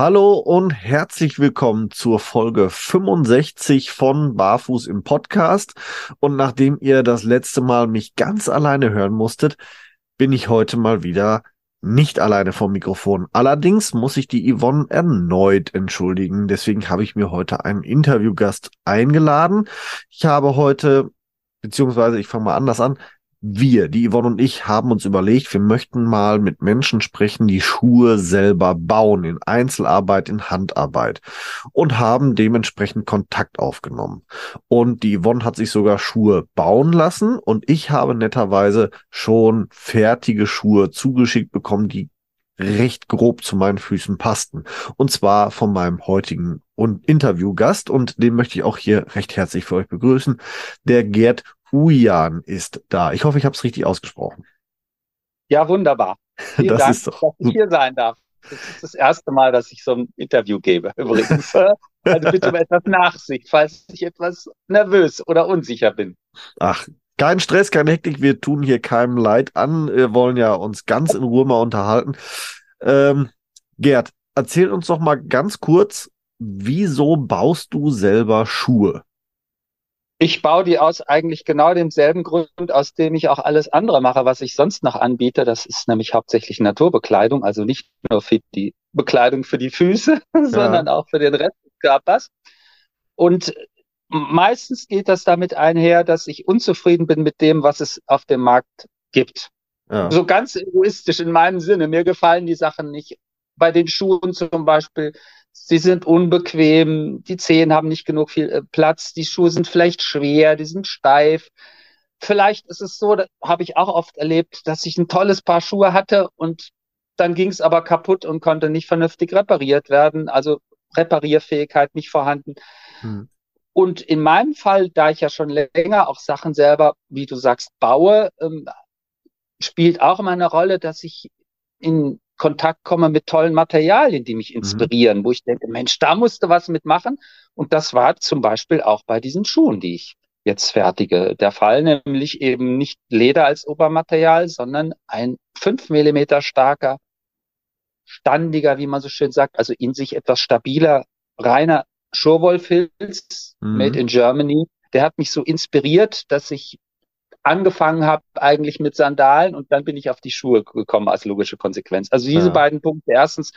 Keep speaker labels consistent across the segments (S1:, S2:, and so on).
S1: Hallo und herzlich willkommen zur Folge 65 von Barfuß im Podcast. Und nachdem ihr das letzte Mal mich ganz alleine hören musstet, bin ich heute mal wieder nicht alleine vom Mikrofon. Allerdings muss ich die Yvonne erneut entschuldigen. Deswegen habe ich mir heute einen Interviewgast eingeladen. Ich habe heute, beziehungsweise ich fange mal anders an, wir, die Yvonne und ich, haben uns überlegt, wir möchten mal mit Menschen sprechen, die Schuhe selber bauen, in Einzelarbeit, in Handarbeit und haben dementsprechend Kontakt aufgenommen. Und die Yvonne hat sich sogar Schuhe bauen lassen und ich habe netterweise schon fertige Schuhe zugeschickt bekommen, die recht grob zu meinen Füßen passten. Und zwar von meinem heutigen Interviewgast und den möchte ich auch hier recht herzlich für euch begrüßen, der Gerd Ujan ist da. Ich hoffe, ich habe es richtig ausgesprochen.
S2: Ja, wunderbar. Vielen
S1: das
S2: Dank,
S1: ist doch
S2: dass ich hier sein darf. Das ist das erste Mal, dass ich so ein Interview gebe, übrigens. also bitte um etwas Nachsicht, falls ich etwas nervös oder unsicher bin.
S1: Ach, kein Stress, keine Hektik. Wir tun hier keinem Leid an. Wir wollen ja uns ganz in Ruhe mal unterhalten. Ähm, Gerd, erzähl uns doch mal ganz kurz, wieso baust du selber Schuhe?
S2: Ich baue die aus eigentlich genau demselben Grund, aus dem ich auch alles andere mache, was ich sonst noch anbiete. Das ist nämlich hauptsächlich Naturbekleidung, also nicht nur für die Bekleidung für die Füße, ja. sondern auch für den Rest des Körpers. Und meistens geht das damit einher, dass ich unzufrieden bin mit dem, was es auf dem Markt gibt. Ja. So ganz egoistisch in meinem Sinne. Mir gefallen die Sachen nicht. Bei den Schuhen zum Beispiel sie sind unbequem, die Zehen haben nicht genug viel äh, Platz, die Schuhe sind vielleicht schwer, die sind steif. Vielleicht ist es so, habe ich auch oft erlebt, dass ich ein tolles Paar Schuhe hatte und dann ging es aber kaputt und konnte nicht vernünftig repariert werden, also Reparierfähigkeit nicht vorhanden. Hm. Und in meinem Fall, da ich ja schon länger auch Sachen selber, wie du sagst, baue, ähm, spielt auch immer eine Rolle, dass ich in Kontakt komme mit tollen Materialien, die mich mhm. inspirieren, mhm. wo ich denke, Mensch, da musste was mitmachen. Und das war zum Beispiel auch bei diesen Schuhen, die ich jetzt fertige, der Fall, nämlich eben nicht Leder als Obermaterial, sondern ein fünf Millimeter starker, standiger, wie man so schön sagt, also in sich etwas stabiler, reiner Schurwollfilz, mhm. made in Germany. Der hat mich so inspiriert, dass ich angefangen habe eigentlich mit Sandalen und dann bin ich auf die Schuhe gekommen als logische Konsequenz. Also diese ja. beiden Punkte. Erstens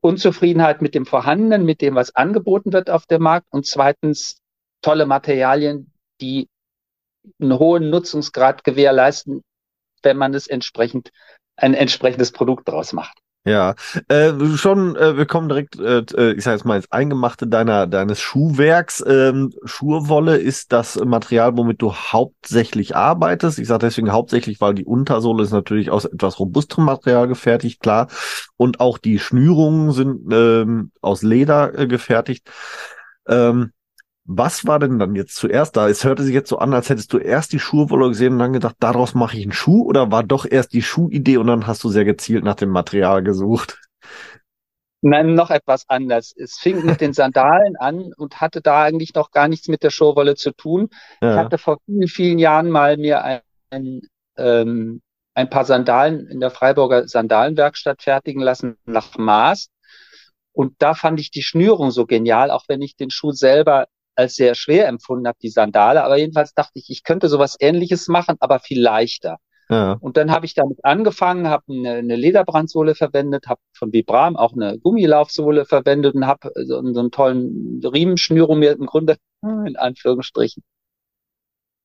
S2: Unzufriedenheit mit dem Vorhandenen, mit dem, was angeboten wird auf dem Markt und zweitens tolle Materialien, die einen hohen Nutzungsgrad gewährleisten, wenn man es entsprechend ein entsprechendes Produkt daraus macht.
S1: Ja, äh, schon, äh, wir kommen direkt, äh, äh, ich sage jetzt mal ins Eingemachte deiner deines Schuhwerks. Ähm, Schurwolle ist das Material, womit du hauptsächlich arbeitest. Ich sage deswegen hauptsächlich, weil die Untersohle ist natürlich aus etwas robustem Material gefertigt, klar. Und auch die Schnürungen sind ähm, aus Leder äh, gefertigt. Ähm, was war denn dann jetzt zuerst da? Es hörte sich jetzt so an, als hättest du erst die Schuhwolle gesehen und dann gedacht, daraus mache ich einen Schuh oder war doch erst die Schuhidee und dann hast du sehr gezielt nach dem Material gesucht?
S2: Nein, noch etwas anders. Es fing mit den Sandalen an und hatte da eigentlich noch gar nichts mit der Schuhwolle zu tun. Ja. Ich hatte vor vielen, vielen Jahren mal mir ein, ein, ähm, ein paar Sandalen in der Freiburger Sandalenwerkstatt fertigen lassen nach Maß. Und da fand ich die Schnürung so genial, auch wenn ich den Schuh selber als sehr schwer empfunden habe, die Sandale. Aber jedenfalls dachte ich, ich könnte sowas ähnliches machen, aber viel leichter. Ja. Und dann habe ich damit angefangen, habe eine, eine Lederbrandsohle verwendet, habe von Vibram auch eine Gummilaufsohle verwendet und habe so, so einen tollen Riemenschnürung mir im Grunde in Anführungsstrichen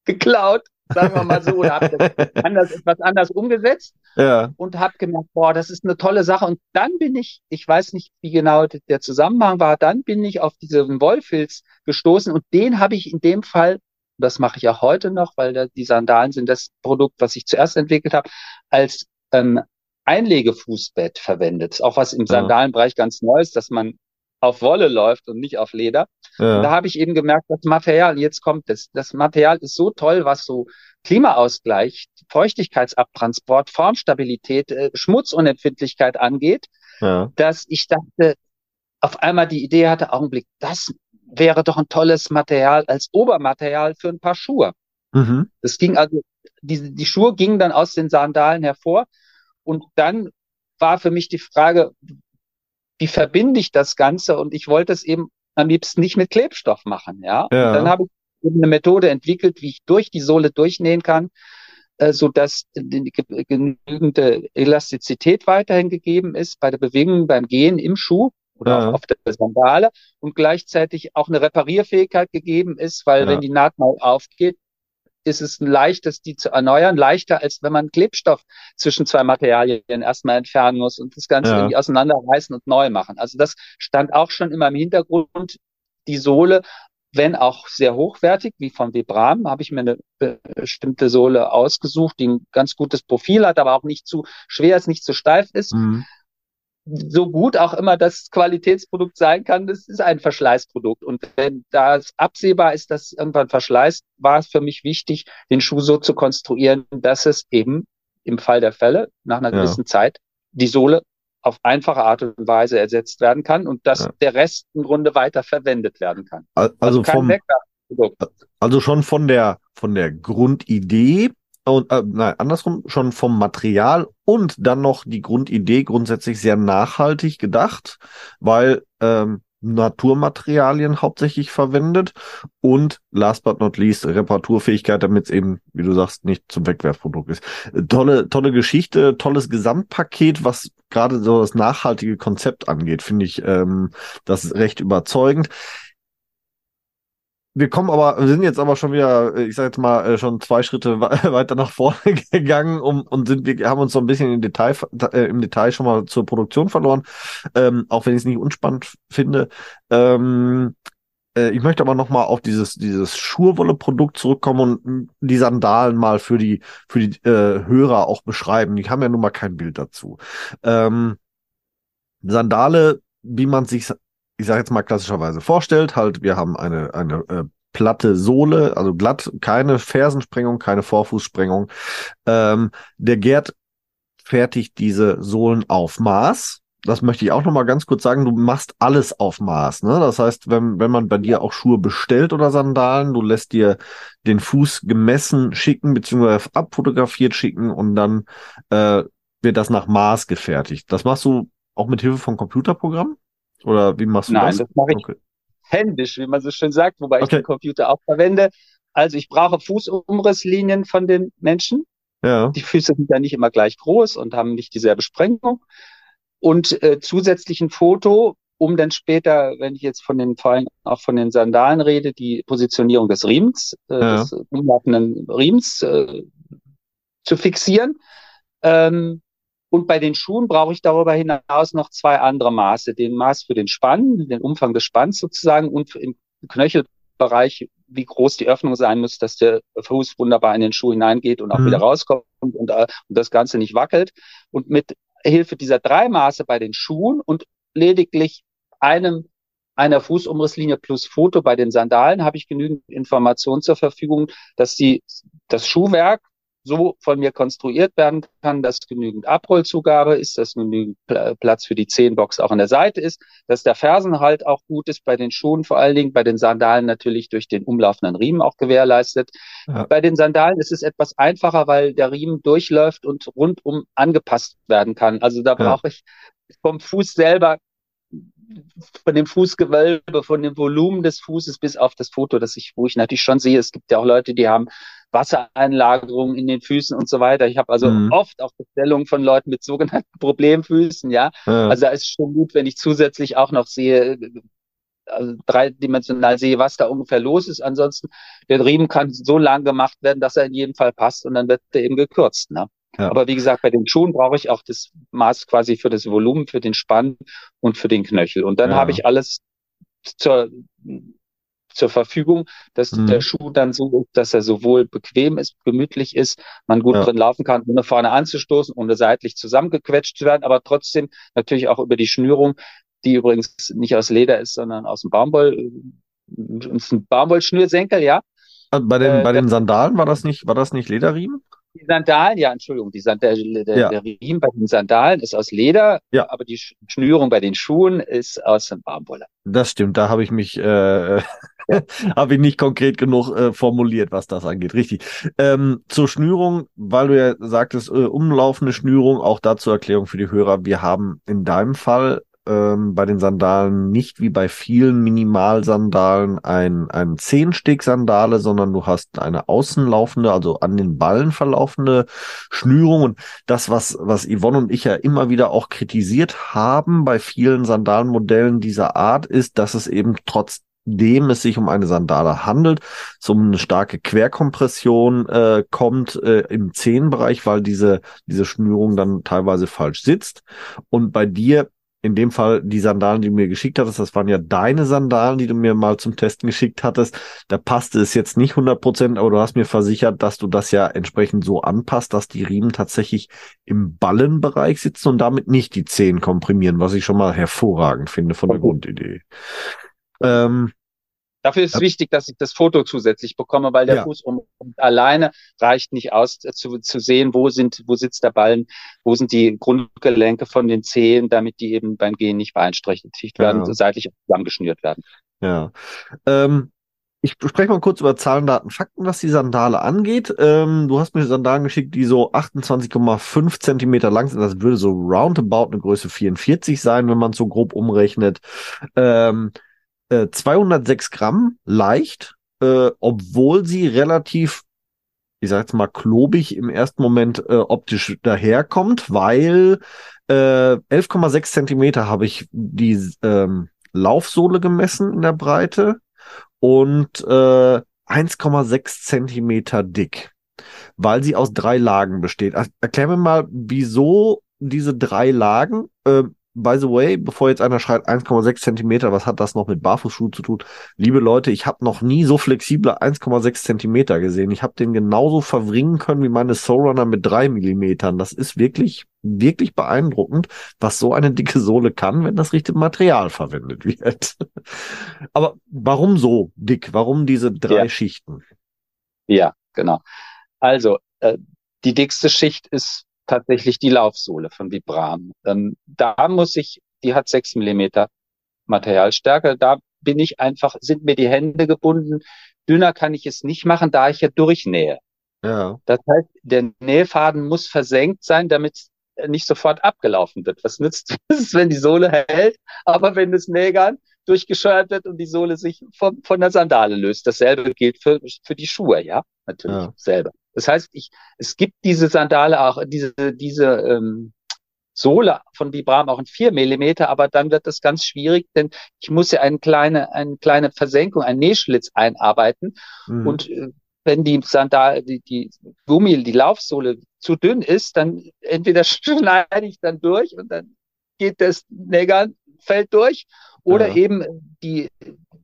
S2: geklaut sagen wir mal so, oder habe das anders, etwas anders umgesetzt ja. und habe gemerkt, boah, das ist eine tolle Sache. Und dann bin ich, ich weiß nicht, wie genau der Zusammenhang war, dann bin ich auf diesen Wollfilz gestoßen und den habe ich in dem Fall, das mache ich auch heute noch, weil die Sandalen sind das Produkt, was ich zuerst entwickelt habe, als ähm, Einlegefußbett verwendet. Auch was im Sandalenbereich ganz neu ist, dass man auf Wolle läuft und nicht auf Leder. Ja. Da habe ich eben gemerkt, das Material, jetzt kommt es, das Material ist so toll, was so Klimaausgleich, Feuchtigkeitsabtransport, Formstabilität, äh, Schmutzunempfindlichkeit angeht, ja. dass ich dachte, auf einmal die Idee hatte, Augenblick, das wäre doch ein tolles Material als Obermaterial für ein paar Schuhe. Mhm. Das ging also, die, die Schuhe gingen dann aus den Sandalen hervor und dann war für mich die Frage, wie verbinde ich das Ganze? Und ich wollte es eben am liebsten nicht mit Klebstoff machen, ja. ja. Dann habe ich eben eine Methode entwickelt, wie ich durch die Sohle durchnähen kann, äh, so dass genügende Elastizität weiterhin gegeben ist bei der Bewegung, beim Gehen im Schuh oder ja. auf der Sandale und gleichzeitig auch eine Reparierfähigkeit gegeben ist, weil ja. wenn die Naht mal aufgeht, ist es ein leichtes, die zu erneuern, leichter als wenn man Klebstoff zwischen zwei Materialien erstmal entfernen muss und das Ganze ja. irgendwie auseinanderreißen und neu machen. Also das stand auch schon immer im Hintergrund. Die Sohle, wenn auch sehr hochwertig, wie von Vibram, habe ich mir eine bestimmte Sohle ausgesucht, die ein ganz gutes Profil hat, aber auch nicht zu schwer ist, nicht zu steif ist. Mhm so gut auch immer das Qualitätsprodukt sein kann, das ist ein Verschleißprodukt. Und wenn das absehbar ist, dass irgendwann verschleißt, war es für mich wichtig, den Schuh so zu konstruieren, dass es eben im Fall der Fälle nach einer ja. gewissen Zeit die Sohle auf einfache Art und Weise ersetzt werden kann und dass ja. der Rest im Grunde weiter verwendet werden kann.
S1: Also, also vom, also schon von der, von der Grundidee und äh, nein, andersrum schon vom Material und dann noch die Grundidee grundsätzlich sehr nachhaltig gedacht, weil ähm, Naturmaterialien hauptsächlich verwendet und last but not least Reparaturfähigkeit, damit es eben, wie du sagst, nicht zum Wegwerfprodukt ist. Tolle, tolle Geschichte, tolles Gesamtpaket, was gerade so das nachhaltige Konzept angeht, finde ich ähm, das recht überzeugend wir kommen aber, wir sind jetzt aber schon wieder, ich sag jetzt mal, äh, schon zwei Schritte weiter nach vorne gegangen um, und sind, wir haben uns so ein bisschen im Detail, äh, im Detail schon mal zur Produktion verloren, ähm, auch wenn ich es nicht unspannend finde. Ähm, äh, ich möchte aber noch mal auf dieses, dieses Schurwolle-Produkt zurückkommen und die Sandalen mal für die, für die äh, Hörer auch beschreiben. Die haben ja nun mal kein Bild dazu. Ähm, Sandale, wie man sich ich sage jetzt mal klassischerweise vorstellt, halt, wir haben eine, eine äh, platte Sohle, also glatt, keine Fersensprengung, keine Vorfußsprengung. Ähm, der Gerd fertigt diese Sohlen auf Maß. Das möchte ich auch noch mal ganz kurz sagen. Du machst alles auf Maß. Ne? Das heißt, wenn, wenn man bei dir auch Schuhe bestellt oder Sandalen, du lässt dir den Fuß gemessen schicken, beziehungsweise abfotografiert schicken und dann äh, wird das nach Maß gefertigt. Das machst du auch mit Hilfe von Computerprogrammen? Oder wie machst du
S2: Nein,
S1: das?
S2: Nein, das mache ich okay. händisch, wie man so schön sagt, wobei okay. ich den Computer auch verwende. Also ich brauche Fußumrisslinien von den Menschen. Ja. Die Füße sind ja nicht immer gleich groß und haben nicht dieselbe Sprengung. Und äh, zusätzlich ein Foto, um dann später, wenn ich jetzt von den vor allem auch von den Sandalen rede, die Positionierung des Riemens, äh, ja. des umlaufenden Riemens äh, zu fixieren. Ähm, und bei den Schuhen brauche ich darüber hinaus noch zwei andere Maße. Den Maß für den Spann, den Umfang des Spanns sozusagen und im Knöchelbereich, wie groß die Öffnung sein muss, dass der Fuß wunderbar in den Schuh hineingeht und auch mhm. wieder rauskommt und, und, und das Ganze nicht wackelt. Und mit Hilfe dieser drei Maße bei den Schuhen und lediglich einem einer Fußumrisslinie plus Foto bei den Sandalen habe ich genügend Informationen zur Verfügung, dass die, das Schuhwerk so von mir konstruiert werden kann, dass genügend Abrollzugabe ist, dass genügend Platz für die Zehenbox auch an der Seite ist, dass der Fersenhalt auch gut ist, bei den Schuhen vor allen Dingen, bei den Sandalen natürlich durch den umlaufenden Riemen auch gewährleistet. Ja. Bei den Sandalen ist es etwas einfacher, weil der Riemen durchläuft und rundum angepasst werden kann. Also da brauche ich vom Fuß selber von dem Fußgewölbe, von dem Volumen des Fußes bis auf das Foto, das ich, wo ich natürlich schon sehe, es gibt ja auch Leute, die haben Wassereinlagerungen in den Füßen und so weiter. Ich habe also mhm. oft auch Bestellungen von Leuten mit sogenannten Problemfüßen, ja? ja. Also da ist schon gut, wenn ich zusätzlich auch noch sehe, also dreidimensional sehe, was da ungefähr los ist. Ansonsten, der Riemen kann so lang gemacht werden, dass er in jedem Fall passt und dann wird er eben gekürzt. Ne? Ja. Aber wie gesagt, bei den Schuhen brauche ich auch das Maß quasi für das Volumen, für den Spann und für den Knöchel. Und dann ja. habe ich alles zur zur Verfügung, dass mhm. der Schuh dann so ist, dass er sowohl bequem ist, gemütlich ist, man gut ja. drin laufen kann, ohne vorne anzustoßen, ohne seitlich zusammengequetscht zu werden, aber trotzdem natürlich auch über die Schnürung die übrigens nicht aus Leder ist, sondern aus dem Baumwoll, ist ein Baumwollschnürsenkel, ja.
S1: Also bei den, äh, bei den Sandalen war das nicht, war das nicht Lederriemen?
S2: Die Sandalen, ja, Entschuldigung, die Sand der, der, ja. der Riemen bei den Sandalen ist aus Leder, ja. aber die Schnürung bei den Schuhen ist aus Baumwolle.
S1: Das stimmt, da habe ich mich, äh, habe ich nicht konkret genug äh, formuliert, was das angeht. Richtig. Ähm, zur Schnürung, weil du ja sagtest, äh, umlaufende Schnürung, auch dazu Erklärung für die Hörer. Wir haben in deinem Fall ähm, bei den Sandalen nicht wie bei vielen Minimalsandalen ein, ein Zehnsteg-Sandale, sondern du hast eine außenlaufende, also an den Ballen verlaufende Schnürung. Und das, was, was Yvonne und ich ja immer wieder auch kritisiert haben bei vielen Sandalenmodellen dieser Art, ist, dass es eben trotz dem es sich um eine Sandale handelt, so um eine starke Querkompression äh, kommt äh, im Zehenbereich, weil diese, diese Schnürung dann teilweise falsch sitzt. Und bei dir in dem Fall die Sandalen, die du mir geschickt hattest, das waren ja deine Sandalen, die du mir mal zum Testen geschickt hattest. Da passte es jetzt nicht 100 Prozent, aber du hast mir versichert, dass du das ja entsprechend so anpasst, dass die Riemen tatsächlich im Ballenbereich sitzen und damit nicht die Zehen komprimieren, was ich schon mal hervorragend finde von der Grundidee.
S2: Ähm, Dafür ist es ja. wichtig, dass ich das Foto zusätzlich bekomme, weil der ja. Fuß um, um, alleine reicht nicht aus, äh, zu, zu sehen, wo sind, wo sitzt der Ballen, wo sind die Grundgelenke von den Zehen, damit die eben beim Gehen nicht beeinträchtigt werden, ja. seitlich zusammengeschnürt werden.
S1: Ja. Ähm, ich spreche mal kurz über Zahlen, Daten, Fakten, was die Sandale angeht. Ähm, du hast mir Sandalen geschickt, die so 28,5 Zentimeter lang sind. Das würde so roundabout eine Größe 44 sein, wenn man so grob umrechnet. Ähm, 206 äh, Gramm leicht, äh, obwohl sie relativ, ich sag jetzt mal, klobig im ersten Moment äh, optisch daherkommt, weil äh, 11,6 Zentimeter habe ich die ähm, Laufsohle gemessen in der Breite und äh, 1,6 Zentimeter dick, weil sie aus drei Lagen besteht. Erklär mir mal, wieso diese drei Lagen? Äh, by the way, bevor jetzt einer schreibt 1,6 Zentimeter, was hat das noch mit Barfußschuhen zu tun? Liebe Leute, ich habe noch nie so flexible 1,6 Zentimeter gesehen. Ich habe den genauso verwringen können wie meine Soulrunner mit drei Millimetern. Das ist wirklich, wirklich beeindruckend, was so eine dicke Sohle kann, wenn das richtige Material verwendet wird. Aber warum so dick? Warum diese drei ja. Schichten?
S2: Ja, genau. Also, äh, die dickste Schicht ist tatsächlich die Laufsohle von Vibram. Ähm, da muss ich, die hat sechs Millimeter Materialstärke. Da bin ich einfach, sind mir die Hände gebunden. Dünner kann ich es nicht machen, da ich ja durchnähe. Ja. Das heißt, der Nähfaden muss versenkt sein, damit nicht sofort abgelaufen wird. Was nützt es, wenn die Sohle hält, aber wenn das Nägern durchgescheuert wird und die Sohle sich von, von der Sandale löst. Dasselbe gilt für, für die Schuhe, ja, natürlich ja. selber. Das heißt, ich, es gibt diese Sandale auch, diese, diese ähm, Sohle von Vibram auch in vier Millimeter, aber dann wird das ganz schwierig, denn ich muss ja eine kleine, eine kleine Versenkung, einen Nähschlitz einarbeiten. Mhm. Und äh, wenn die Sandale, die, die Gummi, die Laufsohle zu dünn ist, dann entweder schneide ich dann durch und dann geht das Nägern, fällt durch, oder ja. eben die,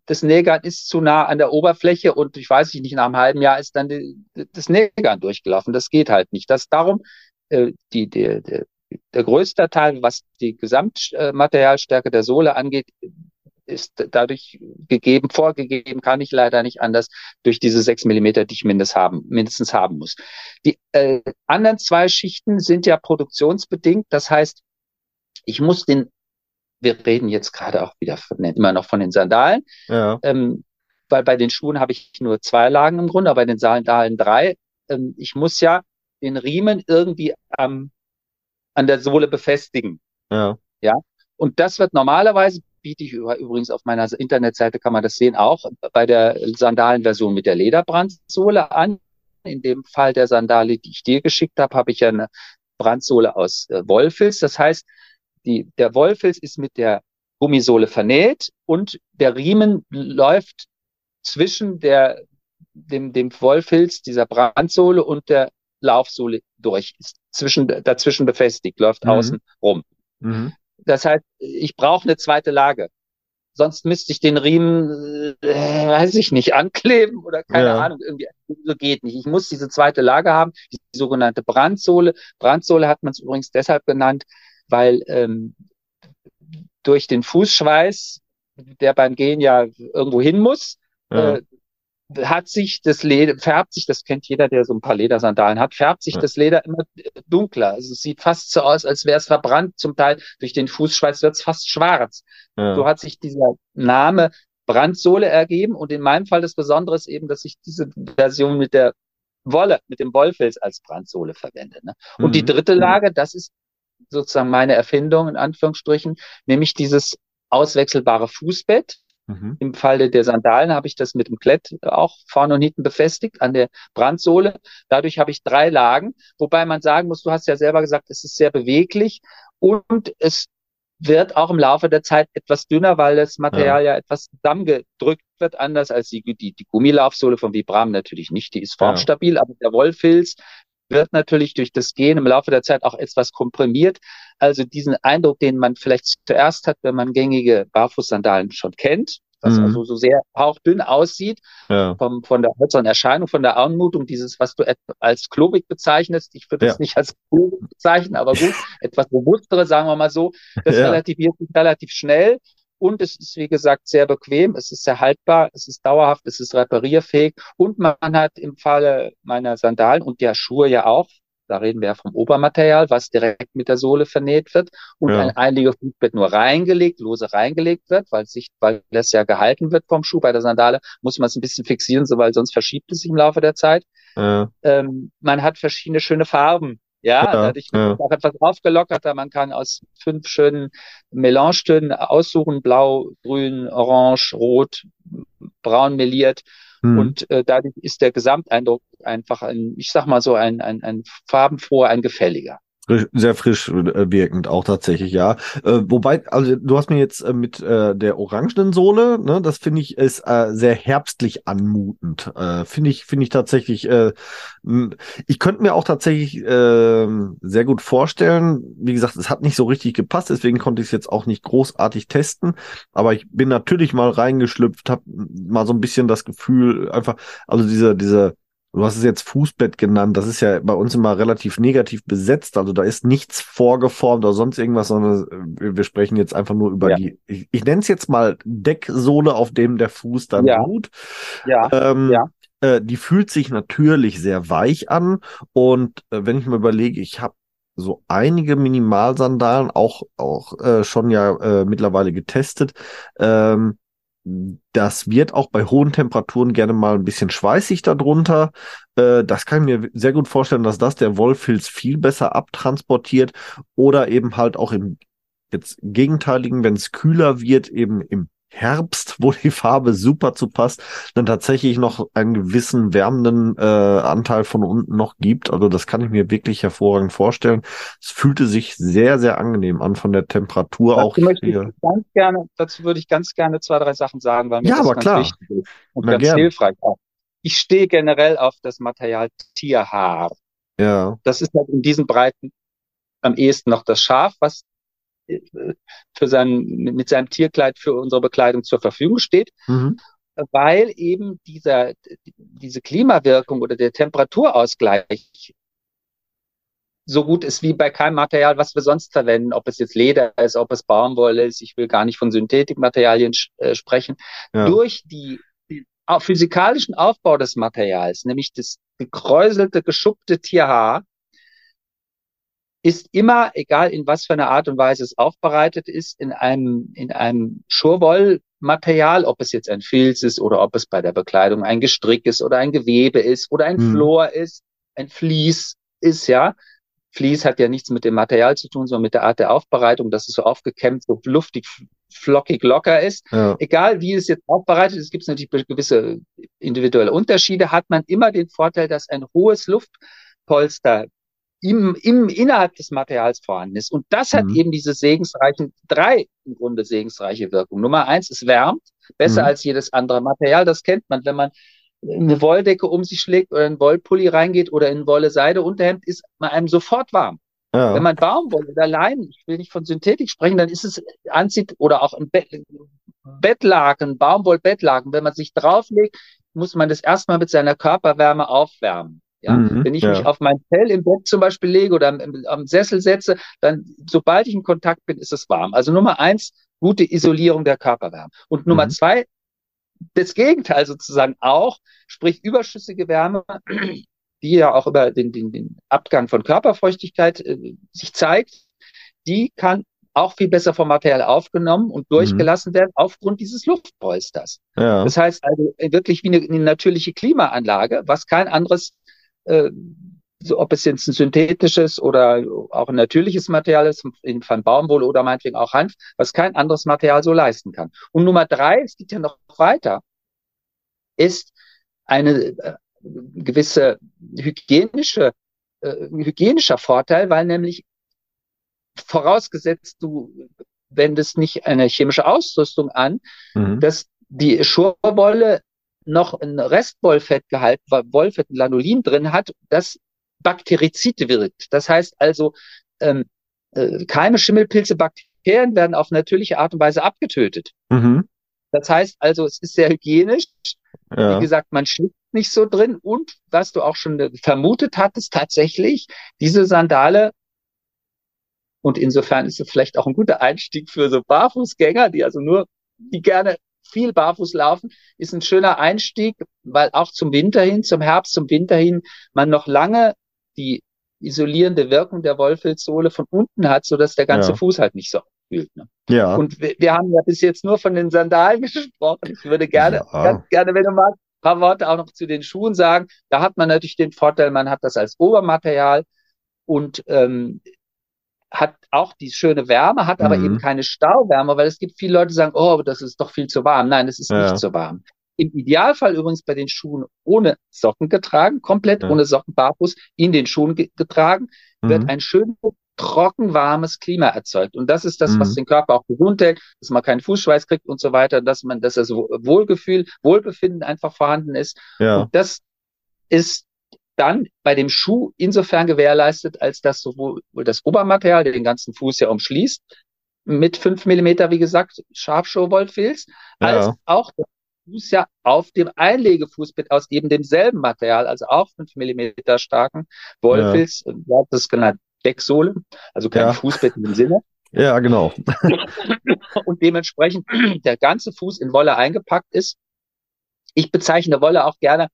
S2: das Nägern ist zu nah an der Oberfläche und ich weiß nicht, nach einem halben Jahr ist dann die, das Nägern durchgelaufen. Das geht halt nicht. Das darum, äh, die, die, die, der größte Teil, was die Gesamtmaterialstärke der Sohle angeht, ist dadurch gegeben, vorgegeben, kann ich leider nicht anders, durch diese sechs Millimeter, die ich mindestens haben, mindestens haben muss. Die äh, anderen zwei Schichten sind ja produktionsbedingt. Das heißt, ich muss den wir reden jetzt gerade auch wieder von, immer noch von den Sandalen. Ja. Ähm, weil bei den Schuhen habe ich nur zwei Lagen im Grunde, aber bei den Sandalen drei. Ähm, ich muss ja den Riemen irgendwie am, an der Sohle befestigen. Ja. Ja. Und das wird normalerweise, biete ich übrigens auf meiner Internetseite, kann man das sehen, auch bei der Sandalenversion mit der Lederbrandsohle an. In dem Fall der Sandale, die ich dir geschickt habe, habe ich ja eine Brandsohle aus äh, Wollfilz. Das heißt, die, der Wollfilz ist mit der Gummisohle vernäht und der Riemen läuft zwischen der, dem, dem Wollfilz, dieser Brandsohle und der Laufsohle durch, ist zwischen, dazwischen befestigt, läuft mhm. außen rum. Mhm. Das heißt, ich brauche eine zweite Lage. Sonst müsste ich den Riemen, äh, weiß ich nicht, ankleben oder keine ja. Ahnung, irgendwie so geht nicht. Ich muss diese zweite Lage haben, die sogenannte Brandsohle. Brandsohle hat man es übrigens deshalb genannt, weil ähm, durch den Fußschweiß, der beim Gehen ja irgendwo hin muss, ja. äh, hat sich das Leder, färbt sich, das kennt jeder, der so ein paar Ledersandalen hat, färbt sich ja. das Leder immer dunkler. Also es sieht fast so aus, als wäre es verbrannt. Zum Teil durch den Fußschweiß wird es fast schwarz. Ja. So hat sich dieser Name Brandsohle ergeben. Und in meinem Fall das Besondere ist eben, dass ich diese Version mit der Wolle, mit dem Wollfilz als Brandsohle verwende. Ne? Und mhm. die dritte Lage, das ist sozusagen meine Erfindung in Anführungsstrichen, nämlich dieses auswechselbare Fußbett. Mhm. Im Falle der Sandalen habe ich das mit dem Klett auch vorne und hinten befestigt an der Brandsohle. Dadurch habe ich drei Lagen, wobei man sagen muss, du hast ja selber gesagt, es ist sehr beweglich und es wird auch im Laufe der Zeit etwas dünner, weil das Material ja, ja etwas zusammengedrückt wird, anders als die, die, die Gummilaufsohle von Vibram natürlich nicht. Die ist formstabil, ja. aber der Wollfilz wird natürlich durch das Gehen im Laufe der Zeit auch etwas komprimiert. Also diesen Eindruck, den man vielleicht zuerst hat, wenn man gängige Barfußsandalen schon kennt, was mhm. also so sehr hauchdünn aussieht, ja. vom, von der äußeren Erscheinung, von der Anmutung, dieses, was du als klobig bezeichnest. Ich würde es ja. nicht als klobig bezeichnen, aber gut, etwas robustere, sagen wir mal so. Das ja. relativiert sich relativ schnell und es ist, wie gesagt, sehr bequem, es ist sehr haltbar, es ist dauerhaft, es ist reparierfähig und man hat im Falle meiner Sandalen und der Schuhe ja auch, da reden wir ja vom Obermaterial, was direkt mit der Sohle vernäht wird und ja. ein Einlegefußbett nur reingelegt, lose reingelegt wird, weil sich, weil das ja gehalten wird vom Schuh. Bei der Sandale muss man es ein bisschen fixieren, so weil sonst verschiebt es sich im Laufe der Zeit. Ja. Ähm, man hat verschiedene schöne Farben ja, ja dadurch wird ja. auch etwas aufgelockerter. Man kann aus fünf schönen Melangetönen aussuchen, blau, grün, orange, rot, braun meliert. Mhm. Und äh, dadurch ist der Gesamteindruck einfach ein, ich sag mal so, ein, ein, ein farbenfroher, ein gefälliger.
S1: Sehr frisch äh, wirkend, auch tatsächlich, ja. Äh, wobei, also du hast mir jetzt äh, mit äh, der orangenen Sohle, ne, das finde ich ist äh, sehr herbstlich anmutend. Äh, finde ich, finde ich tatsächlich, äh, ich könnte mir auch tatsächlich äh, sehr gut vorstellen, wie gesagt, es hat nicht so richtig gepasst, deswegen konnte ich es jetzt auch nicht großartig testen, aber ich bin natürlich mal reingeschlüpft, habe mal so ein bisschen das Gefühl, einfach, also diese, diese Du hast es jetzt Fußbett genannt. Das ist ja bei uns immer relativ negativ besetzt. Also da ist nichts vorgeformt oder sonst irgendwas, sondern wir sprechen jetzt einfach nur über ja. die, ich, ich nenne es jetzt mal Decksohle, auf dem der Fuß dann ja. ruht.
S2: Ja. Ähm, ja.
S1: Äh, die fühlt sich natürlich sehr weich an. Und äh, wenn ich mir überlege, ich habe so einige Minimalsandalen auch, auch äh, schon ja äh, mittlerweile getestet. Ähm, das wird auch bei hohen Temperaturen gerne mal ein bisschen schweißig darunter. Äh, das kann ich mir sehr gut vorstellen, dass das der Wollfilz viel besser abtransportiert oder eben halt auch im jetzt gegenteiligen, wenn es kühler wird, eben im Herbst, wo die Farbe super zu passt, dann tatsächlich noch einen gewissen wärmenden äh, Anteil von unten noch gibt. Also das kann ich mir wirklich hervorragend vorstellen. Es fühlte sich sehr, sehr angenehm an von der Temperatur dazu auch.
S2: Möchte hier. Ich ganz gerne, dazu würde ich ganz gerne zwei, drei Sachen sagen, weil mir
S1: ja,
S2: das
S1: aber
S2: ganz
S1: klar.
S2: wichtig ist und Na, ganz gern. hilfreich auch. Ich stehe generell auf das Material Tierhaar.
S1: Ja.
S2: Das ist halt in diesen Breiten am ehesten noch das Schaf, was für sein, mit seinem Tierkleid für unsere Bekleidung zur Verfügung steht, mhm. weil eben dieser, diese Klimawirkung oder der Temperaturausgleich so gut ist wie bei keinem Material, was wir sonst verwenden, ob es jetzt Leder ist, ob es Baumwolle ist, ich will gar nicht von Synthetikmaterialien äh, sprechen, ja. durch die, den physikalischen Aufbau des Materials, nämlich das gekräuselte, geschuppte Tierhaar, ist immer, egal in was für einer Art und Weise es aufbereitet ist, in einem, in einem Schurwollmaterial, ob es jetzt ein Filz ist oder ob es bei der Bekleidung ein Gestrick ist oder ein Gewebe ist oder ein hm. Flor ist, ein Vlies ist, ja. Vlies hat ja nichts mit dem Material zu tun, sondern mit der Art der Aufbereitung, dass es so aufgekämmt, so luftig, flockig, locker ist. Ja. Egal wie es jetzt aufbereitet ist, gibt es natürlich gewisse individuelle Unterschiede, hat man immer den Vorteil, dass ein hohes Luftpolster im, im, innerhalb des Materials vorhanden ist. Und das hat mhm. eben diese segensreichen, drei im Grunde segensreiche Wirkung. Nummer eins, es wärmt, besser mhm. als jedes andere Material. Das kennt man, wenn man eine Wolldecke um sich schlägt oder ein Wollpulli reingeht oder in Wolle Seide Unterhemd, ist man einem sofort warm. Ja. Wenn man Baumwolle oder Leinen, ich will nicht von Synthetik sprechen, dann ist es anzieht oder auch ein Bett, Bettlaken, Baumwollbettlaken, wenn man sich drauflegt, muss man das erstmal mit seiner Körperwärme aufwärmen. Ja, mhm, wenn ich ja. mich auf mein Fell im Bett zum Beispiel lege oder am, am, Sessel setze, dann, sobald ich in Kontakt bin, ist es warm. Also Nummer eins, gute Isolierung der Körperwärme. Und Nummer mhm. zwei, das Gegenteil sozusagen auch, sprich überschüssige Wärme, die ja auch über den, den, den Abgang von Körperfeuchtigkeit äh, sich zeigt, die kann auch viel besser vom Material aufgenommen und durchgelassen mhm. werden aufgrund dieses Luftpolsters. Ja. Das heißt also wirklich wie eine, eine natürliche Klimaanlage, was kein anderes, äh, so ob es jetzt ein synthetisches oder auch ein natürliches Material ist, von Baumwolle oder meinetwegen auch Hanf, was kein anderes Material so leisten kann. Und Nummer drei, es geht ja noch weiter, ist eine äh, gewisse hygienische äh, hygienischer Vorteil, weil nämlich vorausgesetzt, du wendest nicht eine chemische Ausrüstung an, mhm. dass die Schurwolle noch ein Restwollfettgehalt, Wollfett, Lanolin drin hat, das Bakterizid wirkt. Das heißt also, ähm, äh, Keime, Schimmelpilze, Bakterien werden auf natürliche Art und Weise abgetötet. Mhm. Das heißt also, es ist sehr hygienisch. Ja. Wie gesagt, man schwitzt nicht so drin und was du auch schon vermutet hattest, tatsächlich, diese Sandale und insofern ist es vielleicht auch ein guter Einstieg für so Barfußgänger, die also nur, die gerne viel barfuß laufen, ist ein schöner Einstieg, weil auch zum Winter hin, zum Herbst, zum Winter hin, man noch lange die isolierende Wirkung der Wollfilzsohle von unten hat, so dass der ganze ja. Fuß halt nicht so fühlt. Ne? Ja. Und wir, wir, haben ja bis jetzt nur von den Sandalen gesprochen. Ich würde gerne, ja. ganz gerne, wenn du magst, ein paar Worte auch noch zu den Schuhen sagen. Da hat man natürlich den Vorteil, man hat das als Obermaterial und ähm, hat auch die schöne Wärme, hat aber mhm. eben keine Stauwärme, weil es gibt viele Leute, die sagen, oh, das ist doch viel zu warm. Nein, es ist ja. nicht zu warm. Im Idealfall übrigens bei den Schuhen ohne Socken getragen, komplett ja. ohne Socken barfuß in den Schuhen getragen, mhm. wird ein schön trocken warmes Klima erzeugt. Und das ist das, mhm. was den Körper auch gesund hält, dass man keinen Fußschweiß kriegt und so weiter, dass man, dass das Wohlgefühl, Wohlbefinden einfach vorhanden ist. Ja. Und das ist dann bei dem Schuh insofern gewährleistet, als dass sowohl das Obermaterial, der den ganzen Fuß ja umschließt, mit fünf Millimeter, wie gesagt, Scharfschuhwollfilz, ja. als auch der Fuß ja auf dem Einlegefußbett aus eben demselben Material, also auch fünf Millimeter starken Wollfilz, ja. das ist genannt Decksohle, also kein ja. Fußbett im Sinne.
S1: Ja, genau.
S2: Und dementsprechend der ganze Fuß in Wolle eingepackt ist. Ich bezeichne Wolle auch gerne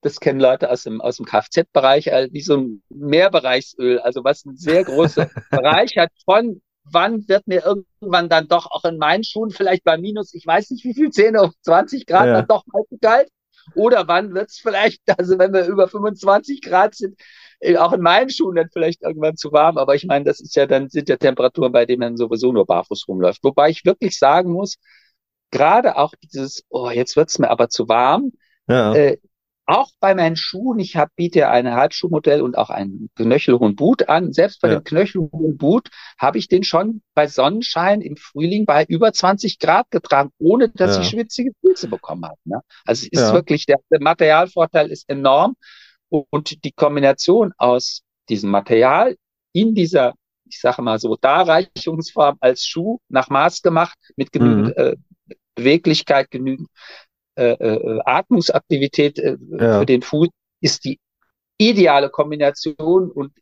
S2: das kennen Leute aus dem, aus dem Kfz-Bereich, äh, wie so ein Mehrbereichsöl, also was ein sehr großer Bereich hat von wann wird mir irgendwann dann doch auch in meinen Schuhen vielleicht bei minus, ich weiß nicht wie viel, 10 auf 20 Grad ja. dann doch mal zu kalt? Oder wann wird es vielleicht, also wenn wir über 25 Grad sind, äh, auch in meinen Schuhen dann vielleicht irgendwann zu warm. Aber ich meine, das ist ja dann, sind ja Temperaturen, bei denen man sowieso nur barfuß rumläuft. Wobei ich wirklich sagen muss, gerade auch dieses, oh, jetzt wird's mir aber zu warm, ja. äh, auch bei meinen Schuhen, ich hab, biete ja ein Halbschuhmodell und auch einen knöchelhohen Boot an. Selbst bei ja. dem knöchelhohen Boot habe ich den schon bei Sonnenschein im Frühling bei über 20 Grad getragen, ohne dass ja. ich schwitzige Füße bekommen habe. Ne? Also es ist ja. wirklich, der, der Materialvorteil ist enorm und die Kombination aus diesem Material in dieser, ich sage mal so, Darreichungsform als Schuh nach Maß gemacht, mit genügend mhm. äh, Beweglichkeit, genügend äh, äh, Atmungsaktivität äh, ja. für den Fuß ist die ideale Kombination und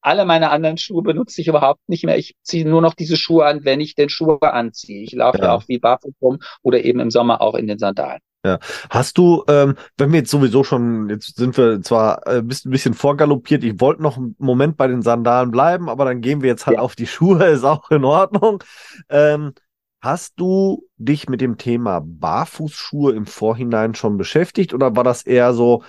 S2: alle meine anderen Schuhe benutze ich überhaupt nicht mehr. Ich ziehe nur noch diese Schuhe an, wenn ich den Schuhe anziehe. Ich laufe ja. auch wie barfuß rum oder eben im Sommer auch in den Sandalen.
S1: Ja. Hast du, ähm, wenn wir jetzt sowieso schon, jetzt sind wir zwar äh, bist ein bisschen vorgaloppiert, ich wollte noch einen Moment bei den Sandalen bleiben, aber dann gehen wir jetzt halt ja. auf die Schuhe, ist auch in Ordnung. Ähm, Hast du dich mit dem Thema Barfußschuhe im Vorhinein schon beschäftigt oder war das eher so,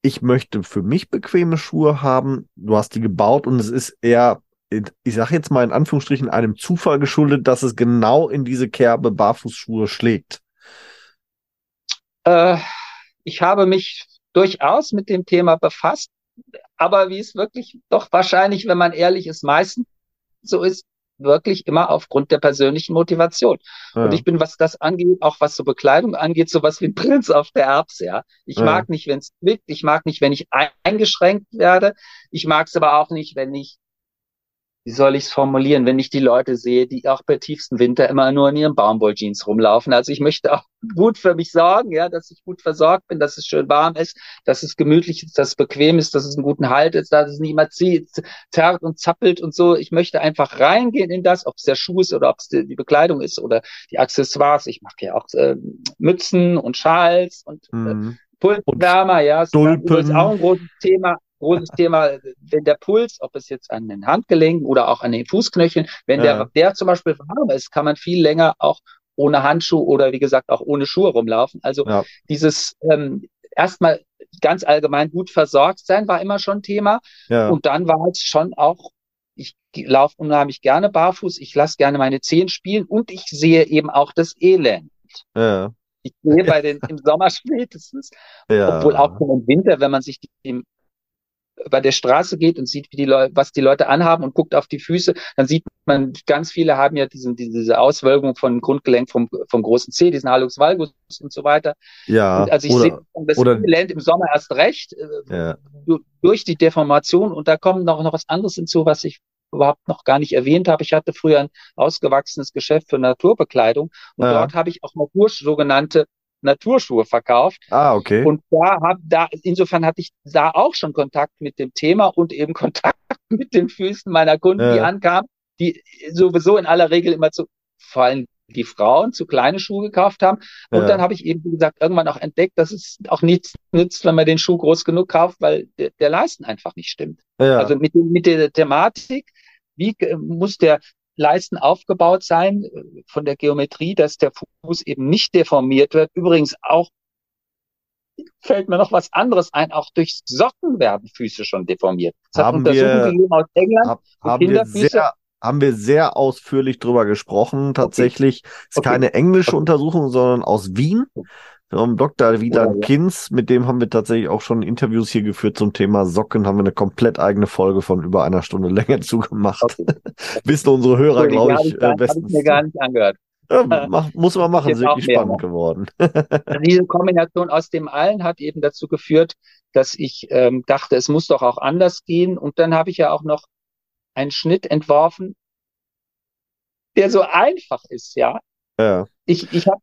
S1: ich möchte für mich bequeme Schuhe haben, du hast die gebaut und es ist eher, ich sage jetzt mal in Anführungsstrichen, einem Zufall geschuldet, dass es genau in diese Kerbe Barfußschuhe schlägt?
S2: Äh, ich habe mich durchaus mit dem Thema befasst, aber wie es wirklich doch wahrscheinlich, wenn man ehrlich ist, meistens so ist, wirklich immer aufgrund der persönlichen Motivation. Ja. Und ich bin, was das angeht, auch was so Bekleidung angeht, sowas wie ein Prinz auf der Erbs, ja. Ich ja. mag nicht, wenn es zwickt, ich mag nicht, wenn ich eingeschränkt werde, ich mag es aber auch nicht, wenn ich wie soll ich es formulieren, wenn ich die Leute sehe, die auch bei tiefstem Winter immer nur in ihren Baumwolljeans rumlaufen. Also ich möchte auch gut für mich sorgen, ja, dass ich gut versorgt bin, dass es schön warm ist, dass es gemütlich ist, dass es bequem ist, dass es einen guten Halt ist, dass es nicht immer zieht, zerrt und zappelt und so. Ich möchte einfach reingehen in das, ob es der Schuh ist oder ob es die, Bekleidung ist oder die Accessoires. Ich mache ja auch äh, Mützen und Schals und äh, mhm. äh, Pulswärmer, ja, das ist auch ein großes Thema großes Thema, wenn der Puls, ob es jetzt an den Handgelenken oder auch an den Fußknöcheln, wenn ja. der, der zum Beispiel warm ist, kann man viel länger auch ohne Handschuh oder wie gesagt auch ohne Schuhe rumlaufen. Also ja. dieses ähm, erstmal ganz allgemein gut versorgt sein war immer schon Thema. Ja. Und dann war es schon auch, ich laufe unheimlich gerne barfuß, ich lasse gerne meine Zehen spielen und ich sehe eben auch das Elend. Ja. Ich sehe bei den im Sommer spätestens, obwohl auch im Winter, wenn man sich die, bei der Straße geht und sieht, wie die Leute, was die Leute anhaben und guckt auf die Füße, dann sieht man, ganz viele haben ja diesen, diese Auswölbung von Grundgelenk vom, vom großen C, diesen Halux valgus und so weiter.
S1: Ja. Und
S2: also ich sehe das oder, Land im Sommer erst recht, äh, ja. durch die Deformation und da kommt noch, noch was anderes hinzu, was ich überhaupt noch gar nicht erwähnt habe. Ich hatte früher ein ausgewachsenes Geschäft für Naturbekleidung und ja. dort habe ich auch Natur, sogenannte Naturschuhe verkauft.
S1: Ah, okay.
S2: Und da hab, da, insofern hatte ich da auch schon Kontakt mit dem Thema und eben Kontakt mit den Füßen meiner Kunden, ja. die ankamen, die sowieso in aller Regel immer zu, vor allem die Frauen zu kleine Schuhe gekauft haben. Und ja. dann habe ich eben, wie gesagt, irgendwann auch entdeckt, dass es auch nichts nützt, wenn man den Schuh groß genug kauft, weil der, der Leisten einfach nicht stimmt. Ja. Also mit, mit der Thematik, wie muss der Leisten aufgebaut sein äh, von der Geometrie, dass der Fuß eben nicht deformiert wird. Übrigens auch fällt mir noch was anderes ein. Auch durch Socken werden Füße schon deformiert.
S1: Es haben wir, gegeben aus England. Hab, haben, wir sehr, haben wir sehr ausführlich drüber gesprochen. Tatsächlich okay. ist keine englische okay. Untersuchung, sondern aus Wien. Um Dr. Wieland ja, Kinz, mit dem haben wir tatsächlich auch schon Interviews hier geführt zum Thema Socken, haben wir eine komplett eigene Folge von über einer Stunde länger zugemacht. Wissen unsere Hörer, glaube ich,
S2: äh, bestens. ich mir gar nicht angehört.
S1: Ja, mach, muss man machen, ist wirklich spannend geworden.
S2: Diese Kombination aus dem allen hat eben dazu geführt, dass ich ähm, dachte, es muss doch auch anders gehen. Und dann habe ich ja auch noch einen Schnitt entworfen, der so einfach ist, ja. Ja. Ich, ich habe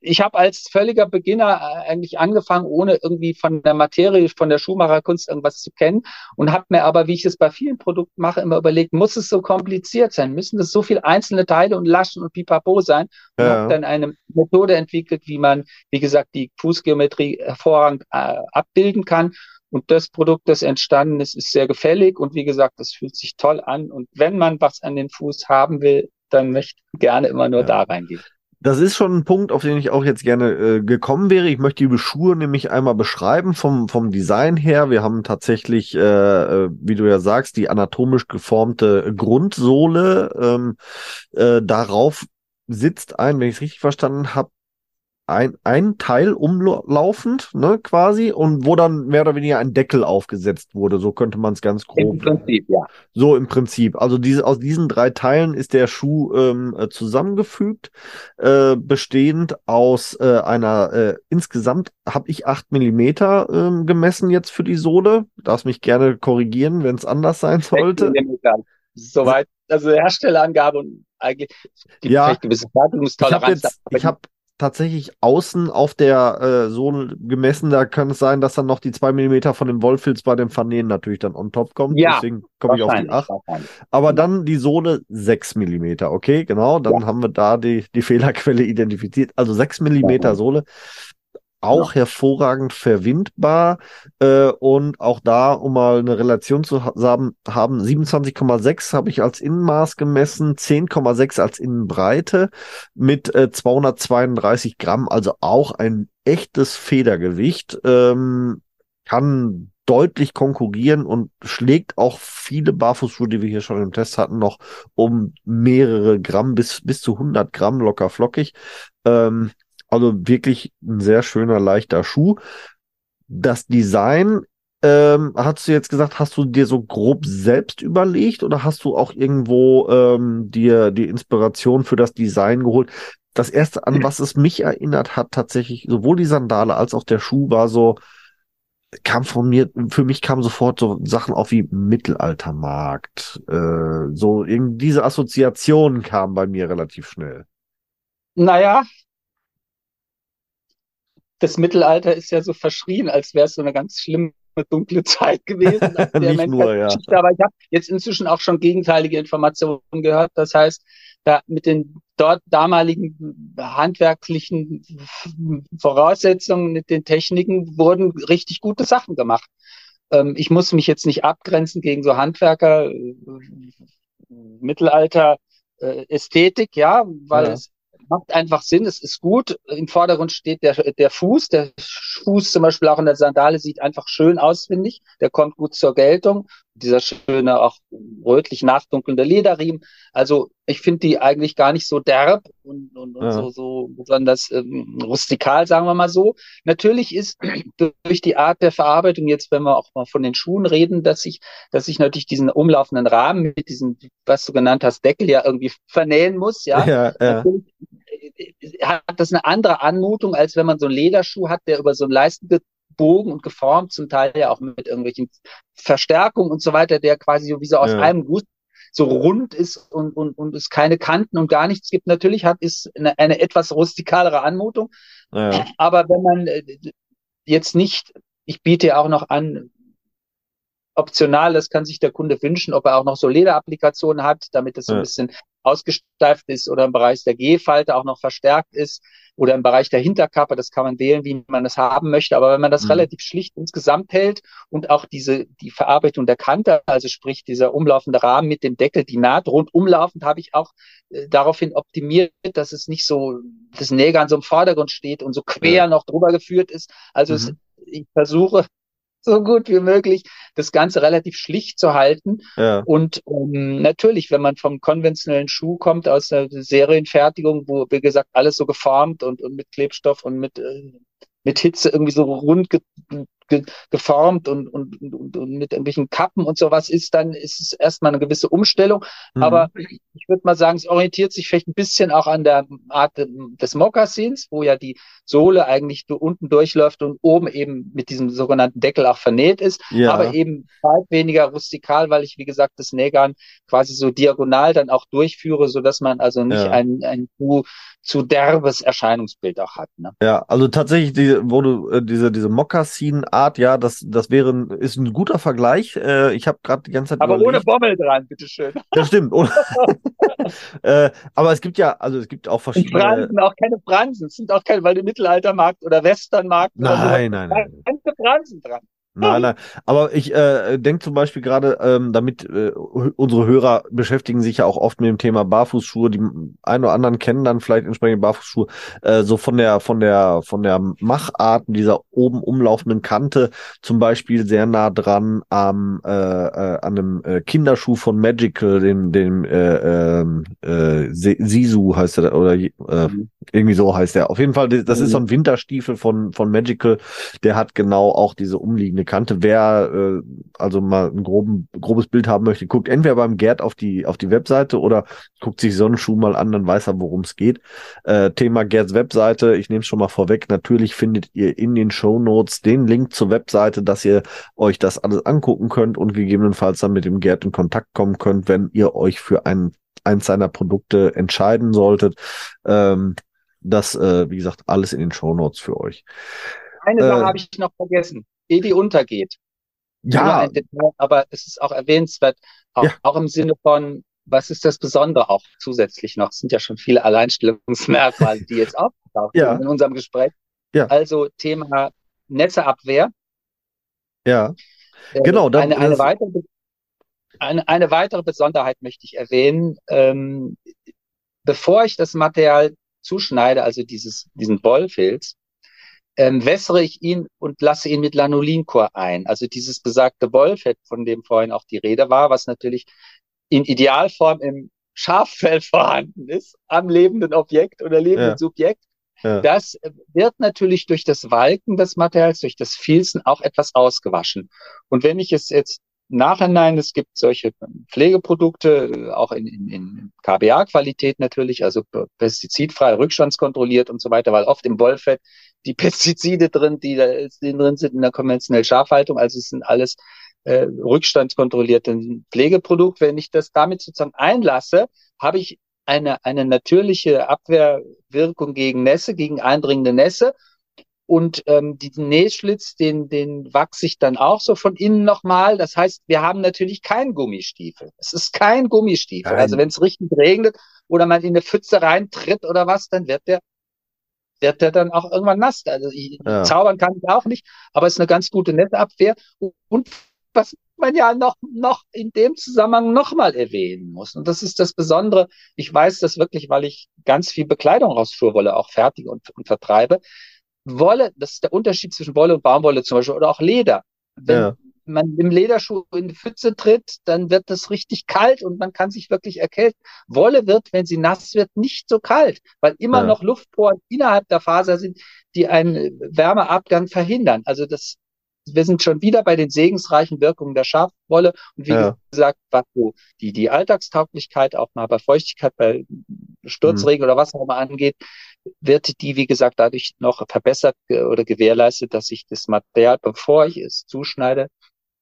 S2: ich hab als völliger Beginner äh, eigentlich angefangen, ohne irgendwie von der Materie, von der Schuhmacherkunst irgendwas zu kennen und habe mir aber, wie ich es bei vielen Produkten mache, immer überlegt, muss es so kompliziert sein? Müssen es so viele einzelne Teile und Laschen und Pipapo sein? Und ja. habe dann eine Methode entwickelt, wie man, wie gesagt, die Fußgeometrie hervorragend äh, abbilden kann. Und das Produkt, das entstanden ist, ist sehr gefällig und wie gesagt, das fühlt sich toll an. Und wenn man was an den Fuß haben will, dann möchte ich gerne immer nur ja. da reingehen.
S1: Das ist schon ein Punkt, auf den ich auch jetzt gerne äh, gekommen wäre. Ich möchte die Schuhe nämlich einmal beschreiben vom, vom Design her. Wir haben tatsächlich, äh, äh, wie du ja sagst, die anatomisch geformte Grundsohle. Ähm, äh, darauf sitzt ein, wenn ich es richtig verstanden habe, ein, ein Teil umlaufend, ne, quasi, und wo dann mehr oder weniger ein Deckel aufgesetzt wurde. So könnte man es ganz grob. Im Prinzip, ja. So im Prinzip. Also diese, aus diesen drei Teilen ist der Schuh ähm, äh, zusammengefügt, äh, bestehend aus äh, einer, äh, insgesamt habe ich acht Millimeter äh, gemessen jetzt für die Sohle. Darfst mich gerne korrigieren, wenn es anders sein sollte.
S2: Soweit, also Herstellerangabe und eigentlich
S1: gibt ja, gewisse Fertigungstoleranz. Ich habe tatsächlich außen auf der äh, Sohle gemessen. Da kann es sein, dass dann noch die zwei Millimeter von dem Wollfilz bei dem Vernähen natürlich dann on top kommt. Ja, Deswegen komme ich auf die acht. Aber dann die Sohle sechs Millimeter. Okay, genau. Dann ja. haben wir da die, die Fehlerquelle identifiziert. Also sechs Millimeter Sohle auch ja. hervorragend verwindbar. Äh, und auch da, um mal eine Relation zu haben, haben 27,6 habe ich als Innenmaß gemessen, 10,6 als Innenbreite mit äh, 232 Gramm, also auch ein echtes Federgewicht. Ähm, kann deutlich konkurrieren und schlägt auch viele Barfußschuhe, die wir hier schon im Test hatten, noch um mehrere Gramm bis, bis zu 100 Gramm locker flockig. Ähm, also wirklich ein sehr schöner, leichter Schuh. Das Design, ähm, hast du jetzt gesagt, hast du dir so grob selbst überlegt oder hast du auch irgendwo ähm, dir die Inspiration für das Design geholt? Das erste, an was es mich erinnert hat, tatsächlich sowohl die Sandale als auch der Schuh war so, kam von mir, für mich kamen sofort so Sachen auf wie Mittelaltermarkt. Äh, so irgendwie diese Assoziationen kamen bei mir relativ schnell.
S2: Naja, das Mittelalter ist ja so verschrien, als wäre es so eine ganz schlimme dunkle Zeit gewesen.
S1: Nicht nur, ja.
S2: Aber ich habe jetzt inzwischen auch schon gegenteilige Informationen gehört. Das heißt, da mit den dort damaligen handwerklichen Voraussetzungen, mit den Techniken wurden richtig gute Sachen gemacht. Ähm, ich muss mich jetzt nicht abgrenzen gegen so Handwerker, äh, Mittelalter, äh, Ästhetik, ja, weil ja. es macht einfach Sinn, es ist gut. Im Vordergrund steht der, der Fuß. Der Fuß zum Beispiel auch in der Sandale sieht einfach schön aus, finde ich. Der kommt gut zur Geltung. Dieser schöne, auch rötlich nachdunkelnde Lederriemen. Also ich finde die eigentlich gar nicht so derb und, und, und ja. so, so besonders ähm, rustikal, sagen wir mal so. Natürlich ist durch die Art der Verarbeitung, jetzt wenn wir auch mal von den Schuhen reden, dass ich, dass ich natürlich diesen umlaufenden Rahmen mit diesem, was du genannt hast, Deckel ja irgendwie vernähen muss, ja. ja, ja. Natürlich hat das eine andere Anmutung, als wenn man so einen Lederschuh hat, der über so einen Leisten gebogen und geformt, zum Teil ja auch mit irgendwelchen Verstärkungen und so weiter, der quasi so wie so aus ja. einem Guss so rund ist und, und, und es keine Kanten und gar nichts gibt. Natürlich hat ist eine, eine etwas rustikalere Anmutung. Ja. Aber wenn man äh, jetzt nicht, ich biete ja auch noch an, optional, das kann sich der Kunde wünschen, ob er auch noch so Lederapplikationen hat, damit es so ein bisschen ausgesteift ist oder im Bereich der G-Falte auch noch verstärkt ist oder im Bereich der Hinterkappe, das kann man wählen, wie man es haben möchte. Aber wenn man das mhm. relativ schlicht insgesamt hält und auch diese, die Verarbeitung der Kante, also sprich dieser umlaufende Rahmen mit dem Deckel, die Naht rundumlaufend, habe ich auch äh, daraufhin optimiert, dass es nicht so, das Näger an so einem Vordergrund steht und so quer ja. noch drüber geführt ist. Also mhm. es, ich versuche so gut wie möglich, das Ganze relativ schlicht zu halten. Ja. Und um, ähm, natürlich, wenn man vom konventionellen Schuh kommt, aus der Serienfertigung, wo, wie gesagt, alles so geformt und, und mit Klebstoff und mit, äh, mit Hitze irgendwie so rund ge ge geformt und, und, und, und mit irgendwelchen Kappen und sowas ist, dann ist es erstmal eine gewisse Umstellung. Mhm. Aber ich würde mal sagen, es orientiert sich vielleicht ein bisschen auch an der Art des Mokassins, wo ja die Sohle eigentlich unten durchläuft und oben eben mit diesem sogenannten Deckel auch vernäht ist, ja. aber eben weit weniger rustikal, weil ich, wie gesagt, das Nägern quasi so diagonal dann auch durchführe, so dass man also nicht ja. ein, ein zu, zu derbes Erscheinungsbild auch hat. Ne?
S1: Ja, also tatsächlich, die, wo du äh, diese, diese Mokassin-Art, ja, das, das wäre, ist ein guter Vergleich. Äh, ich habe gerade die ganze Zeit.
S2: Aber überlegt. ohne Bommel dran, bitteschön.
S1: Ja, stimmt. äh, aber es gibt ja, also es gibt auch verschiedene.
S2: Fransen, auch keine Fransen. Es sind auch keine, weil du Mittelaltermarkt oder Westernmarkt.
S1: Nein, nein, nein. Ganze Fransen dran. Nein, nein. Aber ich äh, denke zum Beispiel gerade, ähm, damit äh, unsere Hörer beschäftigen sich ja auch oft mit dem Thema Barfußschuhe. Die einen oder anderen kennen dann vielleicht entsprechend Barfußschuhe. Äh, so von der von der von der Machart dieser oben umlaufenden Kante zum Beispiel sehr nah dran am äh, äh, an einem äh, Kinderschuh von Magical, dem dem äh, ähm, äh, Sisu heißt er oder äh, mhm. irgendwie so heißt er. Auf jeden Fall, das ist so ein Winterstiefel von von Magical. Der hat genau auch diese umliegende Kante. Wer äh, also mal ein groben, grobes Bild haben möchte, guckt entweder beim Gerd auf die, auf die Webseite oder guckt sich Sonnenschuh mal an, dann weiß er, worum es geht. Äh, Thema Gerds Webseite, ich nehme es schon mal vorweg, natürlich findet ihr in den Show Notes den Link zur Webseite, dass ihr euch das alles angucken könnt und gegebenenfalls dann mit dem Gerd in Kontakt kommen könnt, wenn ihr euch für ein, eins seiner Produkte entscheiden solltet. Ähm, das, äh, wie gesagt, alles in den Show Notes für euch.
S2: Eine Sache äh, habe ich noch vergessen die untergeht.
S1: Ja.
S2: Detail, aber es ist auch erwähnenswert, auch, ja. auch im Sinne von, was ist das Besondere auch zusätzlich noch? Es sind ja schon viele Alleinstellungsmerkmale, die jetzt auftauchen ja. in unserem Gespräch. Ja. Also Thema Netzeabwehr.
S1: Ja.
S2: Äh, genau. Dann, eine, eine, weitere, eine, eine weitere Besonderheit möchte ich erwähnen. Ähm, bevor ich das Material zuschneide, also dieses, diesen Bollfilz, ähm, wässere ich ihn und lasse ihn mit Lanolinkur ein. Also dieses besagte Wollfett, von dem vorhin auch die Rede war, was natürlich in Idealform im Schaffell vorhanden ist, am lebenden Objekt oder lebenden ja. Subjekt. Ja. Das wird natürlich durch das Walken des Materials, durch das Filzen auch etwas ausgewaschen. Und wenn ich es jetzt Nachhinein, es gibt solche Pflegeprodukte, auch in, in, in KBA-Qualität natürlich, also pestizidfrei, rückstandskontrolliert und so weiter, weil oft im Wollfett die Pestizide drin, die da drin sind in der konventionellen Schafhaltung. Also es sind alles äh, rückstandskontrollierte Pflegeprodukt. Wenn ich das damit sozusagen einlasse, habe ich eine, eine natürliche Abwehrwirkung gegen Nässe, gegen eindringende Nässe. Und ähm, diesen Nähschlitz, den, den wachse ich dann auch so von innen nochmal. Das heißt, wir haben natürlich keinen Gummistiefel. Es ist kein Gummistiefel. Nein. Also wenn es richtig regnet oder man in eine Pfütze reintritt oder was, dann wird der wird der dann auch irgendwann nass. Also ich, ja. zaubern kann ich auch nicht, aber es ist eine ganz gute Netteabwehr. Und was man ja noch, noch in dem Zusammenhang nochmal erwähnen muss. Und das ist das Besondere. Ich weiß das wirklich, weil ich ganz viel Bekleidung aus Schurwolle auch fertige und, und vertreibe. Wolle, das ist der Unterschied zwischen Wolle und Baumwolle zum Beispiel oder auch Leder. Wenn ja. Man im Lederschuh in die Pfütze tritt, dann wird das richtig kalt und man kann sich wirklich erkälten. Wolle wird, wenn sie nass wird, nicht so kalt, weil immer ja. noch Luftporen innerhalb der Faser sind, die einen Wärmeabgang verhindern. Also das wir sind schon wieder bei den segensreichen Wirkungen der Schafwolle. Und wie ja. gesagt, was so die, die Alltagstauglichkeit auch mal bei Feuchtigkeit, bei Sturzregen mhm. oder was auch immer angeht, wird die, wie gesagt, dadurch noch verbessert oder gewährleistet, dass ich das Material, bevor ich es zuschneide,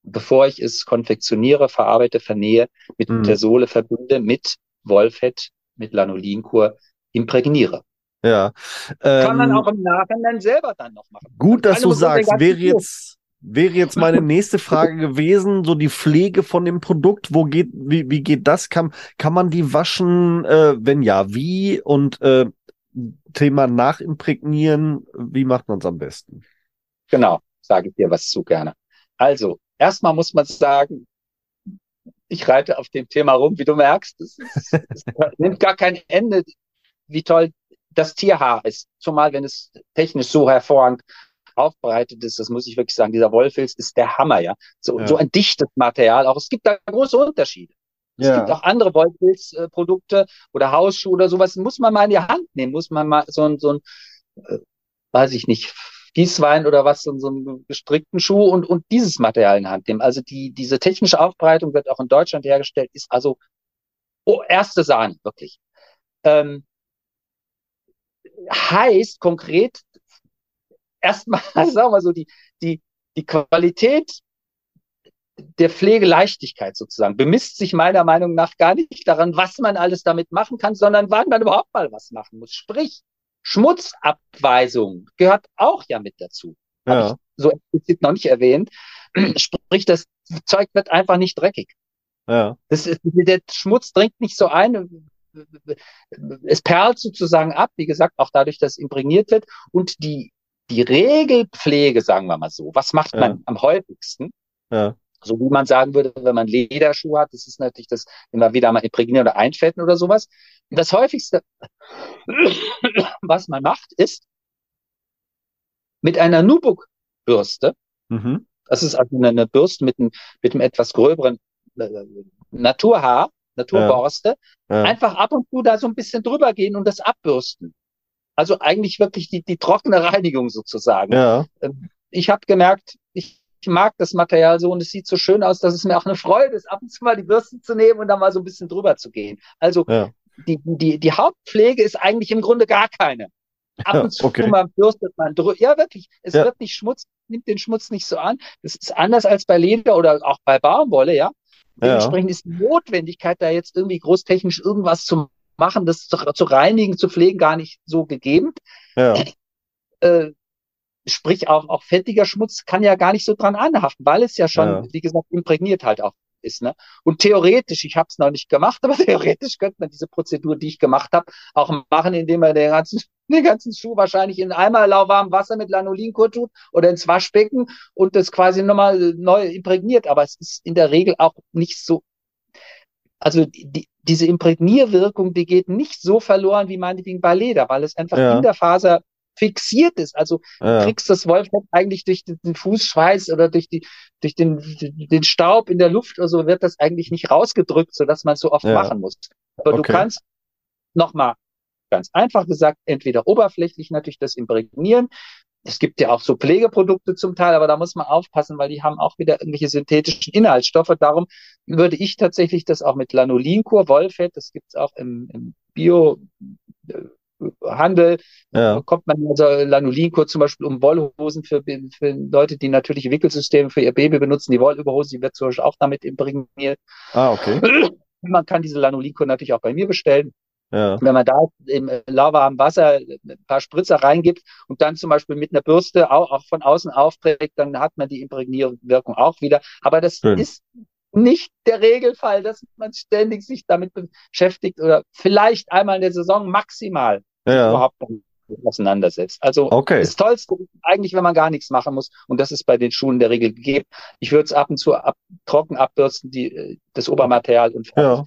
S2: bevor ich es konfektioniere, verarbeite, vernähe, mit mhm. der Sohle verbinde, mit Wollfett, mit Lanolinkur imprägniere.
S1: Ja.
S2: Ähm, Kann man ähm, auch im Nachhinein selber dann noch machen.
S1: Gut, dass du sagst, wäre jetzt, wäre jetzt meine nächste Frage gewesen, so die Pflege von dem Produkt, wo geht, wie, wie geht das? Kann, kann man die waschen? Äh, wenn ja, wie? Und äh, Thema nachimprägnieren, wie macht man es am besten?
S2: Genau, sage ich dir was zu gerne. Also, erstmal muss man sagen, ich reite auf dem Thema rum, wie du merkst. Es, es, es nimmt gar kein Ende, wie toll das Tierhaar ist. Zumal, wenn es technisch so hervorragend aufbereitet ist, das muss ich wirklich sagen, dieser Wollfilz ist der Hammer, ja. So, ja. so ein dichtes Material auch. Es gibt da große Unterschiede. Es ja. gibt auch andere Wollfilzprodukte oder Hausschuhe oder sowas. Muss man mal in die Hand nehmen, muss man mal so ein, so ein, äh, weiß ich nicht, Gießwein oder was, so, so einen gestrickten Schuh und, und dieses Material in Hand nehmen. Also die, diese technische Aufbereitung wird auch in Deutschland hergestellt, ist also oh, erste Sahne, wirklich. Ähm, heißt konkret, erstmal, sagen wir mal so, die, die, die Qualität der Pflegeleichtigkeit sozusagen bemisst sich meiner Meinung nach gar nicht daran, was man alles damit machen kann, sondern wann man überhaupt mal was machen muss. Sprich, Schmutzabweisung gehört auch ja mit dazu. Ja. So explizit noch nicht erwähnt. Sprich, das Zeug wird einfach nicht dreckig. Ja. Das ist, der Schmutz dringt nicht so ein, es perlt sozusagen ab, wie gesagt, auch dadurch, dass imprägniert wird. Und die die Regelpflege, sagen wir mal so, was macht man ja. am häufigsten? Ja. So wie man sagen würde, wenn man Lederschuhe hat, das ist natürlich das immer wieder mal imprägnieren oder einfetten oder sowas. Und das häufigste, was man macht, ist mit einer Nubuk-Bürste. Mhm. Das ist also eine Bürste mit einem, mit einem etwas gröberen äh, Naturhaar, Naturborste. Ja. Ja. Einfach ab und zu da so ein bisschen drüber gehen und das abbürsten. Also eigentlich wirklich die, die trockene Reinigung sozusagen. Ja. Ähm, ich habe gemerkt, ich, ich mag das Material so und es sieht so schön aus, dass es mir auch eine Freude ist, ab und zu mal die Bürsten zu nehmen und dann mal so ein bisschen drüber zu gehen. Also ja. die, die, die Hauptpflege ist eigentlich im Grunde gar keine. Ab und zu okay. mal bürstet man drüber. Ja, wirklich. Es ja. wird nicht Schmutz, nimmt den Schmutz nicht so an. Das ist anders als bei Leder oder auch bei Baumwolle, ja. Dementsprechend ja. ist die Notwendigkeit, da jetzt irgendwie großtechnisch irgendwas zu machen, das zu, zu reinigen, zu pflegen, gar nicht so gegeben. Ja. Äh, sprich, auch, auch fettiger Schmutz kann ja gar nicht so dran anhaften, weil es ja schon, ja. wie gesagt, imprägniert halt auch ist. Ne? Und theoretisch, ich habe es noch nicht gemacht, aber theoretisch könnte man diese Prozedur, die ich gemacht habe, auch machen, indem man den ganzen, den ganzen Schuh wahrscheinlich in einmal lauwarmem Wasser mit Lanolinkur tut oder ins Waschbecken und das quasi nochmal neu imprägniert. Aber es ist in der Regel auch nicht so also die, diese Imprägnierwirkung, die geht nicht so verloren wie meinetwegen bei Leder, weil es einfach ja. in der Faser fixiert ist. Also ja. du kriegst das Wollfett eigentlich durch den Fußschweiß oder durch die durch den den Staub in der Luft oder so wird das eigentlich nicht rausgedrückt, so dass man es so oft ja. machen muss. Aber okay. du kannst nochmal ganz einfach gesagt entweder oberflächlich natürlich das imprägnieren, es gibt ja auch so Pflegeprodukte zum Teil, aber da muss man aufpassen, weil die haben auch wieder irgendwelche synthetischen Inhaltsstoffe. Darum würde ich tatsächlich das auch mit Lanolinkur, Wollfett, das gibt's auch im, im Bio, Handel ja. bekommt man also Lanolinkur zum Beispiel um Wollhosen für, für Leute, die natürliche Wickelsysteme für ihr Baby benutzen. Die Wollüberhose, die wird zum Beispiel auch damit imprägniert.
S1: Ah, okay.
S2: Man kann diese Lanolinkur natürlich auch bei mir bestellen.
S1: Ja.
S2: Wenn man da im lauwarmen Wasser ein paar Spritzer reingibt und dann zum Beispiel mit einer Bürste auch, auch von außen aufträgt, dann hat man die Imprägnierwirkung auch wieder. Aber das Schön. ist nicht der Regelfall, dass man ständig sich damit beschäftigt oder vielleicht einmal in der Saison maximal
S1: ja.
S2: überhaupt auseinandersetzt. Also
S1: okay.
S2: das Tollste ist eigentlich, wenn man gar nichts machen muss. Und das ist bei den Schulen der Regel gegeben. Ich würde es ab und zu ab, trocken abbürsten, die, äh, das Obermaterial und
S1: fertig. Ja.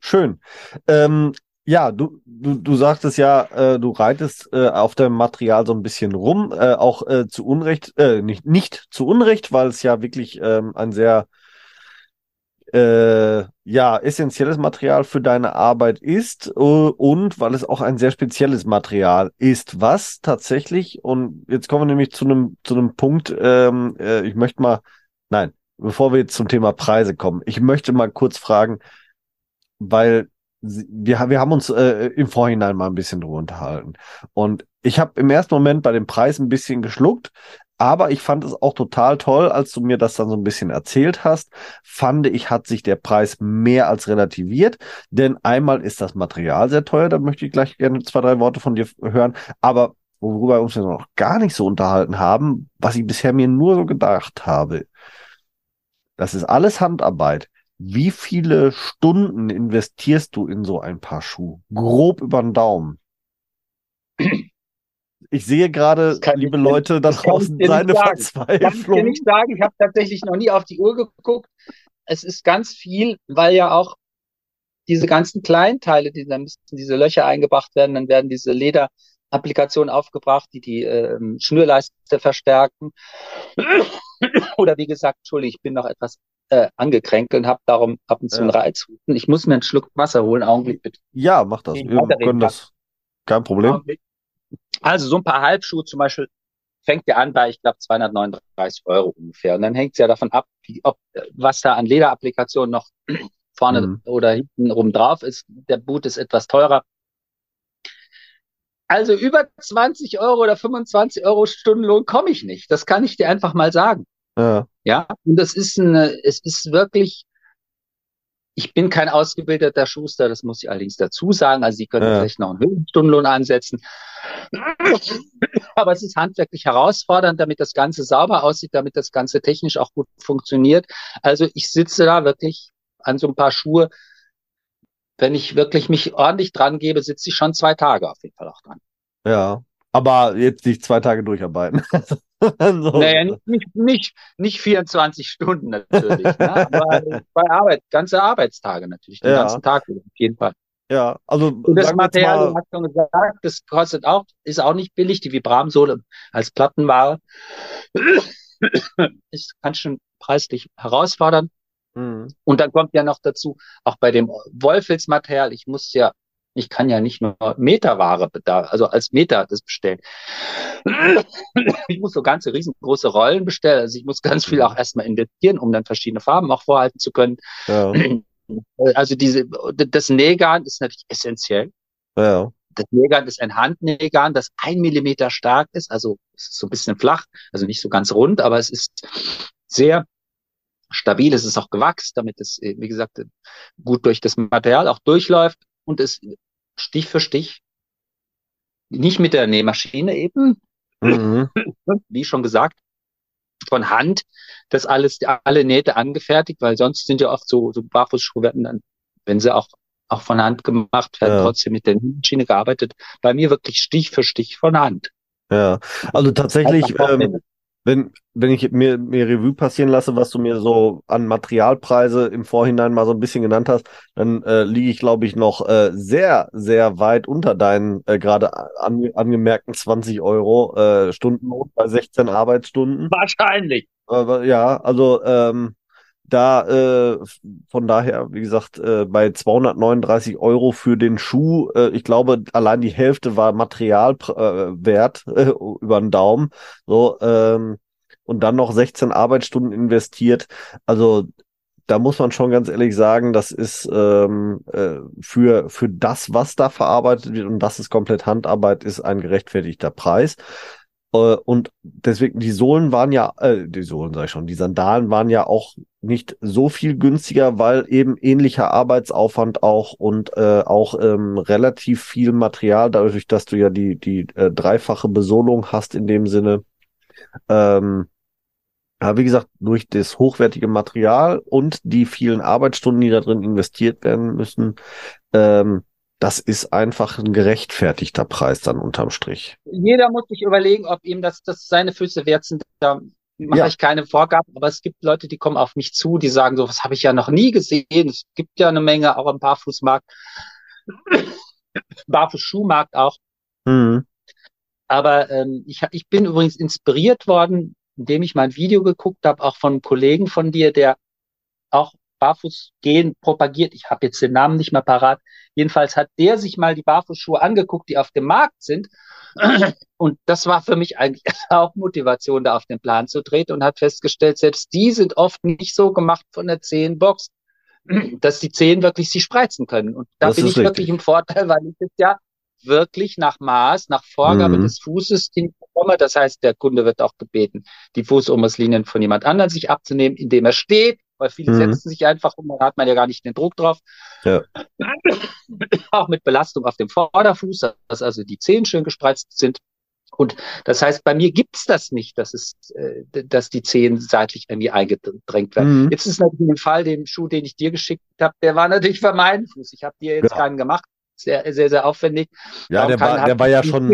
S1: Schön. Ähm, ja, du, du, du sagtest ja, äh, du reitest äh, auf dem Material so ein bisschen rum, äh, auch äh, zu Unrecht, äh, nicht, nicht zu Unrecht, weil es ja wirklich ähm, ein sehr äh, ja, essentielles Material für deine Arbeit ist äh, und weil es auch ein sehr spezielles Material ist, was tatsächlich, und jetzt kommen wir nämlich zu einem zu einem Punkt, ähm, äh, ich möchte mal, nein, bevor wir jetzt zum Thema Preise kommen, ich möchte mal kurz fragen, weil wir, wir haben uns äh, im Vorhinein mal ein bisschen drüber unterhalten. Und ich habe im ersten Moment bei dem Preis ein bisschen geschluckt, aber ich fand es auch total toll, als du mir das dann so ein bisschen erzählt hast, fand ich, hat sich der Preis mehr als relativiert. Denn einmal ist das Material sehr teuer, da möchte ich gleich gerne zwei, drei Worte von dir hören. Aber worüber wir uns noch gar nicht so unterhalten haben, was ich bisher mir nur so gedacht habe, das ist alles Handarbeit. Wie viele Stunden investierst du in so ein Paar Schuhe? Grob über den Daumen. Ich sehe gerade, liebe ich, Leute da draußen, seine Verzweiflung. Kann ich dir
S2: nicht sagen. Ich habe tatsächlich noch nie auf die Uhr geguckt. Es ist ganz viel, weil ja auch diese ganzen Kleinteile, die dann müssen diese Löcher eingebracht werden, dann werden diese Lederapplikationen aufgebracht, die die ähm, Schnürleiste verstärken. Oder wie gesagt, Entschuldigung, ich bin noch etwas äh, angekränkelt und habe darum ab und zu ja. einen Reizhusten. Ich muss mir einen Schluck Wasser holen, Augenblick bitte.
S1: Ja, mach das. Wir können das. Kein Problem. Augenblick.
S2: Also so ein paar Halbschuhe zum Beispiel fängt ja an bei, ich glaube, 239 Euro ungefähr. Und dann hängt es ja davon ab, wie, ob, was da an Lederapplikationen noch vorne mhm. oder hinten rum drauf ist. Der Boot ist etwas teurer. Also über 20 Euro oder 25 Euro Stundenlohn komme ich nicht. Das kann ich dir einfach mal sagen.
S1: Ja.
S2: Ja, und das ist eine, es ist wirklich, ich bin kein ausgebildeter Schuster, das muss ich allerdings dazu sagen. Also Sie können ja. vielleicht noch einen höheren Stundenlohn ansetzen. Aber es ist handwerklich herausfordernd, damit das Ganze sauber aussieht, damit das Ganze technisch auch gut funktioniert. Also ich sitze da wirklich an so ein paar Schuhe. Wenn ich wirklich mich ordentlich dran gebe, sitze ich schon zwei Tage auf jeden Fall auch dran.
S1: Ja, aber jetzt nicht zwei Tage durcharbeiten.
S2: so. Naja, nicht, nicht, nicht, nicht 24 Stunden natürlich, ne? aber bei Arbeit, ganze Arbeitstage natürlich, den ja. ganzen Tag auf jeden Fall.
S1: Ja, also
S2: und das Material, du hast schon gesagt, das kostet auch, ist auch nicht billig, die Vibram-Sohle als Plattenware ist ganz schön preislich herausfordernd. Mhm. Und dann kommt ja noch dazu, auch bei dem Wollfilzmaterial, ich muss ja ich kann ja nicht nur Meterware da, also als Meter das bestellen. Ich muss so ganze riesengroße Rollen bestellen. Also ich muss ganz viel auch erstmal investieren, um dann verschiedene Farben auch vorhalten zu können.
S1: Ja.
S2: Also diese, das Nähgarn ist natürlich essentiell.
S1: Ja.
S2: Das Nähgarn ist ein Handnähgarn, das ein Millimeter stark ist. Also es ist so ein bisschen flach, also nicht so ganz rund, aber es ist sehr stabil. Es ist auch gewachst, damit es, wie gesagt, gut durch das Material auch durchläuft und es Stich für Stich, nicht mit der Nähmaschine eben, mhm. wie schon gesagt, von Hand, das alles, alle Nähte angefertigt, weil sonst sind ja oft so, so Barfußschuhe werden dann, wenn sie auch, auch von Hand gemacht werden, ja. trotzdem mit der Nähmaschine gearbeitet. Bei mir wirklich Stich für Stich von Hand.
S1: Ja, also tatsächlich, ähm, wenn, wenn ich mir, mir Revue passieren lasse, was du mir so an Materialpreise im Vorhinein mal so ein bisschen genannt hast, dann äh, liege ich, glaube ich, noch äh, sehr, sehr weit unter deinen äh, gerade an, angemerkten 20 Euro äh, Stundenlohn bei 16 Arbeitsstunden.
S2: Wahrscheinlich.
S1: Äh, ja, also ähm, da äh, von daher, wie gesagt, äh, bei 239 Euro für den Schuh, äh, ich glaube, allein die Hälfte war Materialwert äh, äh, über den Daumen. So, ähm, und dann noch 16 Arbeitsstunden investiert. Also da muss man schon ganz ehrlich sagen, das ist ähm, äh, für, für das, was da verarbeitet wird und das ist komplett Handarbeit, ist ein gerechtfertigter Preis. Äh, und deswegen, die Sohlen waren ja, äh, die Sohlen sag ich schon, die Sandalen waren ja auch nicht so viel günstiger, weil eben ähnlicher Arbeitsaufwand auch und äh, auch ähm, relativ viel Material, dadurch, dass du ja die, die äh, dreifache Besohlung hast in dem Sinne. Ähm, aber wie gesagt, durch das hochwertige Material und die vielen Arbeitsstunden, die da drin investiert werden müssen, ähm, das ist einfach ein gerechtfertigter Preis dann unterm Strich.
S2: Jeder muss sich überlegen, ob ihm das, das seine Füße wert sind. Da mache ja. ich keine Vorgaben, aber es gibt Leute, die kommen auf mich zu, die sagen so, was habe ich ja noch nie gesehen. Es gibt ja eine Menge auch im Barfußmarkt, Barfußschuhmarkt auch. Mhm. Aber ähm, ich, ich bin übrigens inspiriert worden, indem ich mein Video geguckt habe, auch von einem Kollegen von dir, der auch Barfußgehen propagiert. Ich habe jetzt den Namen nicht mehr parat. Jedenfalls hat der sich mal die Barfußschuhe angeguckt, die auf dem Markt sind. Und das war für mich eigentlich auch Motivation, da auf den Plan zu treten und hat festgestellt, selbst die sind oft nicht so gemacht von der Zehenbox, dass die Zehen wirklich sie spreizen können. Und da das bin ich richtig. wirklich im Vorteil, weil ich jetzt ja wirklich nach Maß, nach Vorgabe mhm. des Fußes hinkomme. Das heißt, der Kunde wird auch gebeten, die Fußumrisslinien von jemand anderem sich abzunehmen, indem er steht, weil viele mhm. setzen sich einfach um, da hat man ja gar nicht den Druck drauf. Ja. Auch mit Belastung auf dem Vorderfuß, dass also die Zehen schön gespreizt sind. Und das heißt, bei mir gibt's das nicht, dass es, äh, dass die Zehen seitlich irgendwie eingedrängt werden. Mhm. Jetzt ist natürlich ein Fall, den Schuh, den ich dir geschickt habe, der war natürlich für meinen Fuß. Ich habe dir jetzt ja. keinen gemacht. Sehr, sehr, sehr aufwendig.
S1: Ja, der war, der war ja schon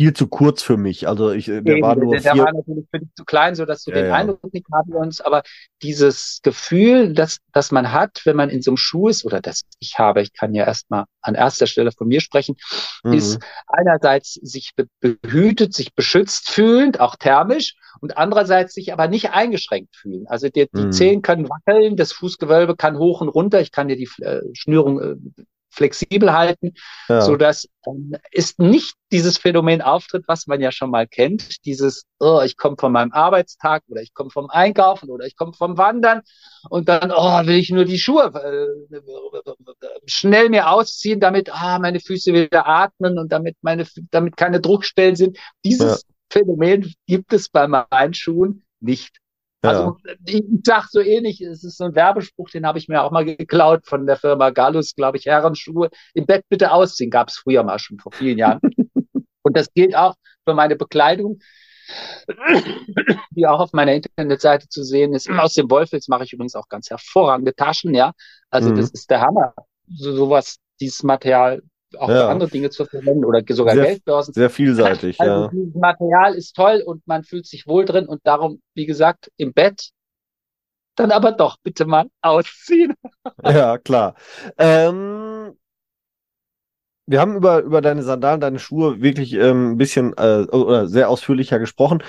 S1: viel zu kurz für mich. Also ich, der Eben, war nur
S2: der, der war natürlich für dich zu klein, so dass du ja, den ja. Eindruck nicht haben uns. Aber dieses Gefühl, dass, dass man hat, wenn man in so einem Schuh ist, oder das ich habe, ich kann ja erstmal an erster Stelle von mir sprechen, mhm. ist einerseits sich behütet, sich beschützt fühlend, auch thermisch, und andererseits sich aber nicht eingeschränkt fühlen. Also die, die mhm. Zehen können wackeln, das Fußgewölbe kann hoch und runter. Ich kann dir die äh, Schnürung äh, flexibel halten, ja. so dass ähm, ist nicht dieses Phänomen auftritt, was man ja schon mal kennt, dieses, oh, ich komme von meinem Arbeitstag oder ich komme vom Einkaufen oder ich komme vom Wandern und dann, oh, will ich nur die Schuhe äh, schnell mir ausziehen, damit ah, meine Füße wieder atmen und damit meine, damit keine Druckstellen sind. Dieses ja. Phänomen gibt es bei meinen Schuhen nicht. Also ich sag so ähnlich, es ist so ein Werbespruch, den habe ich mir auch mal geklaut von der Firma Galus, glaube ich, Herrenschuhe. Im Bett bitte ausziehen, gab es früher mal schon vor vielen Jahren. Und das gilt auch für meine Bekleidung, die auch auf meiner Internetseite zu sehen ist. Aus dem Wolfels mache ich übrigens auch ganz hervorragende Taschen, ja. Also mhm. das ist der Hammer. So, sowas, dieses Material auch ja. für andere Dinge zu verwenden oder sogar
S1: sehr,
S2: Geldbörsen.
S1: Sehr vielseitig, also
S2: ja. Dieses Material ist toll und man fühlt sich wohl drin und darum, wie gesagt, im Bett dann aber doch bitte mal ausziehen.
S1: Ja, klar. Ähm, wir haben über, über deine Sandalen, deine Schuhe wirklich ähm, ein bisschen äh, oder sehr ausführlicher gesprochen.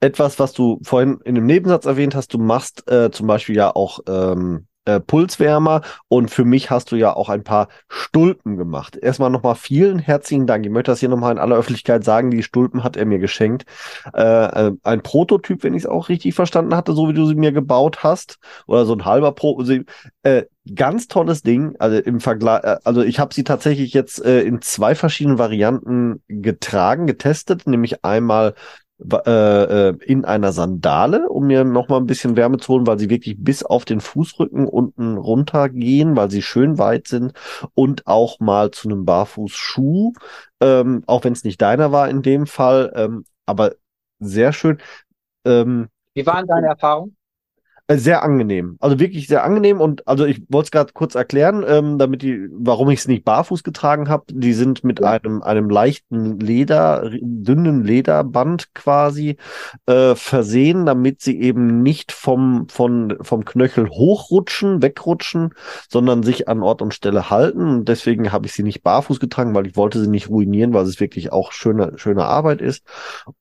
S1: Etwas, was du vorhin in dem Nebensatz erwähnt hast, du machst äh, zum Beispiel ja auch ähm, äh, Pulswärmer und für mich hast du ja auch ein paar Stulpen gemacht. Erstmal nochmal vielen herzlichen Dank. Ich möchte das hier nochmal in aller Öffentlichkeit sagen. Die Stulpen hat er mir geschenkt. Äh, äh, ein Prototyp, wenn ich es auch richtig verstanden hatte, so wie du sie mir gebaut hast. Oder so ein halber Pro. Äh, ganz tolles Ding. Also im Vergleich, äh, also ich habe sie tatsächlich jetzt äh, in zwei verschiedenen Varianten getragen, getestet, nämlich einmal äh, äh, in einer Sandale, um mir noch mal ein bisschen Wärme zu holen, weil sie wirklich bis auf den Fußrücken unten runter gehen, weil sie schön weit sind und auch mal zu einem Barfußschuh, ähm, auch wenn es nicht deiner war in dem Fall, ähm, aber sehr schön.
S2: Ähm, Wie waren deine Erfahrungen?
S1: Äh, sehr angenehm. Also wirklich sehr angenehm und also ich wollte es gerade kurz erklären, ähm, damit die, warum ich es nicht barfuß getragen habe. Die sind mit ja. einem einem leichten Leder, dünnen Lederband quasi äh, versehen, damit sie eben nicht vom von vom Knöchel hochrutschen, wegrutschen, sondern sich an Ort und Stelle halten. Und deswegen habe ich sie nicht barfuß getragen, weil ich wollte sie nicht ruinieren, weil es wirklich auch schöne schöne Arbeit ist.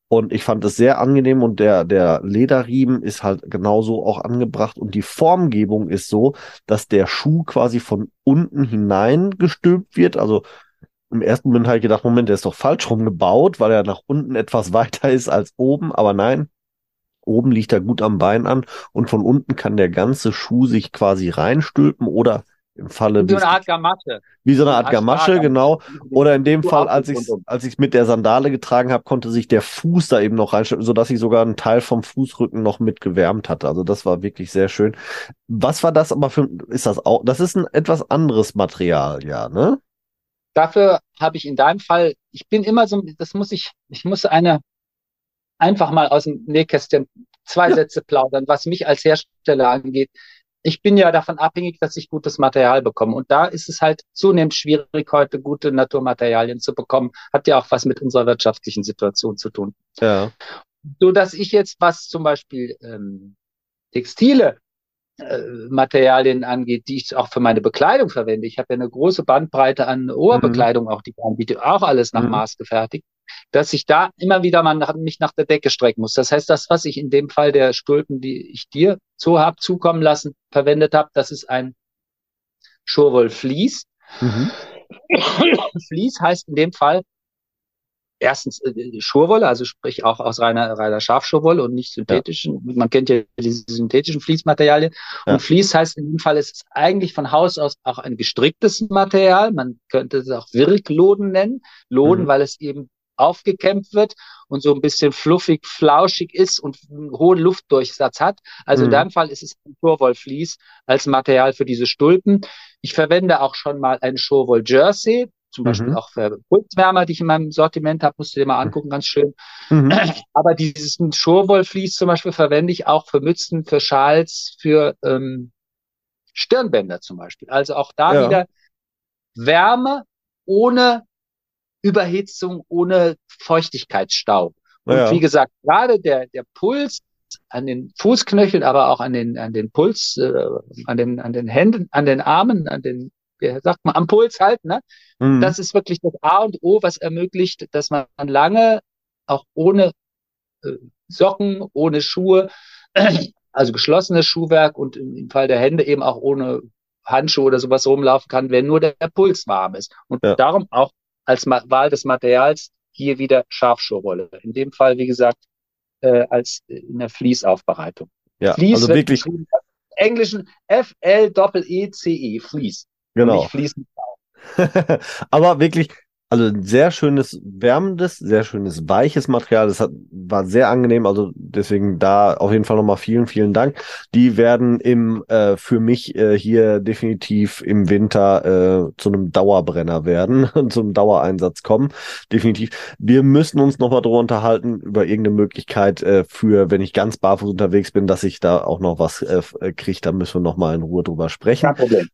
S1: Und ich fand es sehr angenehm und der, der Lederriemen ist halt genauso auch angebracht und die Formgebung ist so, dass der Schuh quasi von unten hinein gestülpt wird. Also im ersten Moment habe ich gedacht, Moment, der ist doch falsch rum gebaut, weil er nach unten etwas weiter ist als oben, aber nein. oben liegt er gut am Bein an und von unten kann der ganze Schuh sich quasi reinstülpen oder Falle
S2: wie so eine Art Gamasche.
S1: Wie so eine Art Gamasche, genau. Oder in dem Fall, als ich als ich mit der Sandale getragen habe, konnte sich der Fuß da eben noch reinstellen, sodass ich sogar einen Teil vom Fußrücken noch mit gewärmt hatte. Also das war wirklich sehr schön. Was war das aber für ist das auch? Das ist ein etwas anderes Material, ja, ne?
S2: Dafür habe ich in deinem Fall, ich bin immer so, das muss ich, ich muss eine einfach mal aus dem Nähkästchen zwei
S1: Ja.
S2: Sätze plaudern, was mich als Hersteller angeht. Ich bin ja davon abhängig, dass ich gutes Material bekomme. Und da ist es halt zunehmend schwierig, heute gute Naturmaterialien zu bekommen. Hat ja auch was mit unserer wirtschaftlichen Situation zu tun.
S1: Ja.
S2: So dass ich jetzt, was zum Beispiel ähm, Textile äh, Materialien angeht, die ich auch für meine Bekleidung verwende. Ich habe ja eine große Bandbreite an Oberbekleidung auch, die ich anbiete, auch alles nach
S1: Mhm.
S2: Maß gefertigt, dass ich da immer wieder mal nach, mich nach der Decke strecken muss. Das heißt, das, was ich in dem Fall der Stulpen, die ich dir so hab zukommen lassen, verwendet habe, das ist ein Schurwoll Vlies.
S1: Mhm.
S2: Vlies heißt in dem Fall erstens äh, Schurwolle, also sprich auch aus reiner, reiner Schafschurwolle und nicht synthetischen. Man kennt ja diese synthetischen Fließmaterialien.
S1: Ja.
S2: Und Vlies heißt in dem Fall, es ist eigentlich von Haus aus auch ein gestricktes Material. Man könnte es auch Wirkloden nennen. Loden,
S1: Mhm.
S2: weil es eben aufgekämmt wird und so ein bisschen fluffig, flauschig ist und einen hohen Luftdurchsatz hat. Also in
S1: Mhm.
S2: deinem Fall ist es ein Schurwollvlies als Material für diese Stulpen. Ich verwende auch schon mal ein Schurwoll Jersey, zum Beispiel
S1: Mhm.
S2: auch für Pulswärmer, die ich in meinem Sortiment habe, musst du dir mal angucken, ganz schön.
S1: Mhm.
S2: Aber dieses Schurwollvlies zum Beispiel verwende ich auch für Mützen, für Schals, für ähm, Stirnbänder zum Beispiel. Also auch da
S1: Ja.
S2: wieder Wärme ohne Überhitzung, ohne Feuchtigkeitsstau. Und
S1: Ja.
S2: wie gesagt, gerade der, der Puls an den Fußknöcheln, aber auch an den, an den Puls, äh, an den, an den Händen, an den Armen, an den, wie sagt man, am Puls halt, ne?
S1: Mhm.
S2: Das ist wirklich das A und O, was ermöglicht, dass man lange auch ohne äh, Socken, ohne Schuhe, also geschlossenes Schuhwerk und im, Fall der Hände eben auch ohne Handschuhe oder sowas rumlaufen kann, wenn nur der, der Puls warm ist. Und
S1: Ja.
S2: darum auch als Wahl des Materials hier wieder Schafschurwolle. In dem Fall, wie gesagt, äh, als in der Fließaufbereitung.
S1: ja,
S2: Fließ
S1: also wirklich,
S2: Englischen F-L-E-E-C-E, Fließ. Für
S1: genau.
S2: mich fließen.
S1: Aber wirklich, also ein sehr schönes, wärmendes, sehr schönes, weiches Material. Das hat, war sehr angenehm. Also deswegen da auf jeden Fall nochmal vielen, vielen Dank. Die werden im, äh, für mich äh, hier definitiv im Winter äh, zu einem Dauerbrenner werden und zum Dauereinsatz kommen. Definitiv. Wir müssen uns nochmal drüber unterhalten, über irgendeine Möglichkeit äh, für, wenn ich ganz barfuß unterwegs bin, dass ich da auch noch was äh, äh, kriege. Da müssen wir nochmal in Ruhe drüber sprechen.
S2: Kein Problem.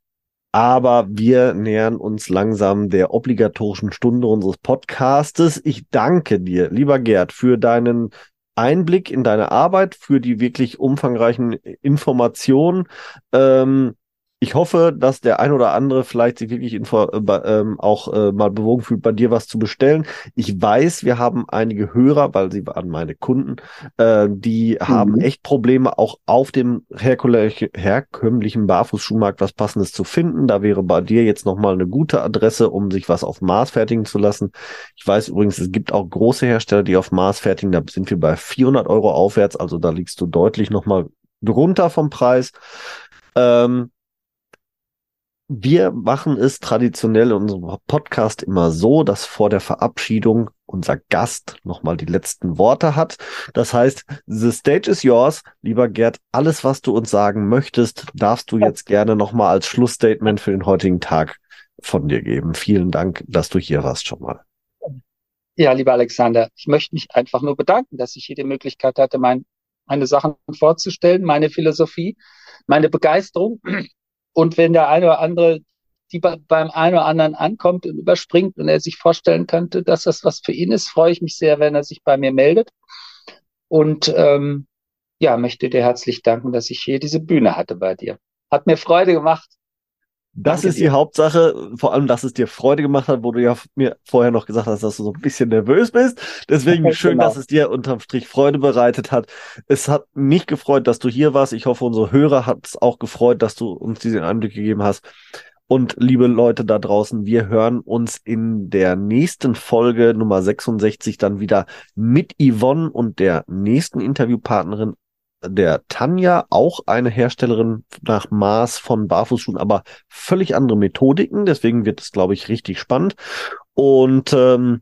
S1: Aber wir nähern uns langsam der obligatorischen Stunde unseres Podcastes. Ich danke dir, lieber Gerd, für deinen Einblick in deine Arbeit, für die wirklich umfangreichen Informationen. Ähm, ich hoffe, dass der ein oder andere vielleicht sich wirklich info äh, ähm, auch äh, mal bewogen fühlt, bei dir was zu bestellen. Ich weiß, wir haben einige Hörer, weil sie waren meine Kunden, äh, die haben echt Probleme, auch auf dem herkömmlich- herkömmlichen Barfußschuhmarkt was Passendes zu finden. Da wäre bei dir jetzt nochmal eine gute Adresse, um sich was auf Maß fertigen zu lassen. Ich weiß übrigens, es gibt auch große Hersteller, die auf Maß fertigen. Da sind wir bei 400 Euro aufwärts. Also da liegst du deutlich nochmal drunter vom Preis. Ähm, wir machen es traditionell in unserem Podcast immer so, dass vor der Verabschiedung unser Gast nochmal die letzten Worte hat. Das heißt, the stage is yours. Lieber Gerd, alles, was du uns sagen möchtest, darfst du jetzt gerne nochmal als Schlussstatement für den heutigen Tag von dir geben. Vielen Dank, dass du hier warst schon mal.
S2: Ja, lieber Alexander, ich möchte mich einfach nur bedanken, dass ich hier die Möglichkeit hatte, mein, meine Sachen vorzustellen, meine Philosophie, meine Begeisterung. Und wenn der eine oder andere, die bei, beim einen oder anderen ankommt und überspringt und er sich vorstellen könnte, dass das was für ihn ist, freue ich mich sehr, wenn er sich bei mir meldet. Und ähm, ja, möchte dir herzlich danken, dass ich hier diese Bühne hatte bei dir. Hat mir Freude gemacht.
S1: Das
S2: Danke
S1: ist die
S2: dir.
S1: Hauptsache, vor allem, dass es dir Freude gemacht hat, wo du ja mir vorher noch gesagt hast, dass du so ein bisschen nervös bist. Deswegen schön,
S2: Genau.
S1: dass es dir unterm Strich Freude bereitet hat. Es hat mich gefreut, dass du hier warst. Ich hoffe, unsere Hörer hat es auch gefreut, dass du uns diesen Einblick gegeben hast. Und liebe Leute da draußen, wir hören uns in der nächsten Folge Nummer 66 dann wieder mit Yvonne und der nächsten Interviewpartnerin der Tanja, auch eine Herstellerin nach Maß von Barfußschuhen, aber völlig andere Methodiken. Deswegen wird es, glaube ich, richtig spannend. Und ähm,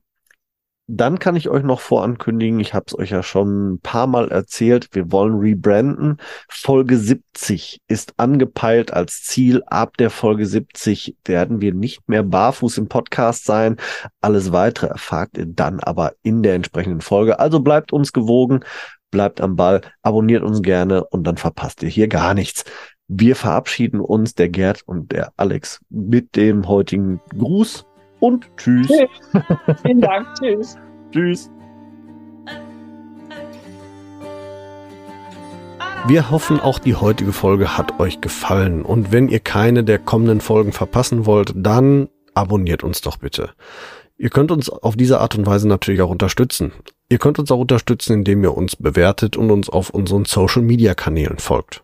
S1: dann kann ich euch noch vorankündigen, ich habe es euch ja schon ein paar Mal erzählt, wir wollen rebranden. Folge 70 ist angepeilt als Ziel. Ab der Folge 70 werden wir nicht mehr barfuß im Podcast sein. Alles weitere erfahrt ihr dann aber in der entsprechenden Folge. Also bleibt uns gewogen, bleibt am Ball, abonniert uns gerne und dann verpasst ihr hier gar nichts. Wir verabschieden uns, der Gerd und der Alex, mit dem heutigen Gruß und tschüss.
S3: Vielen Dank. tschüss.
S1: Tschüss. Wir hoffen, auch die heutige Folge hat euch gefallen. Und wenn ihr keine der kommenden Folgen verpassen wollt, dann abonniert uns doch bitte. Ihr könnt uns auf diese Art und Weise natürlich auch unterstützen. Ihr könnt uns auch unterstützen, indem ihr uns bewertet und uns auf unseren Social-Media-Kanälen folgt.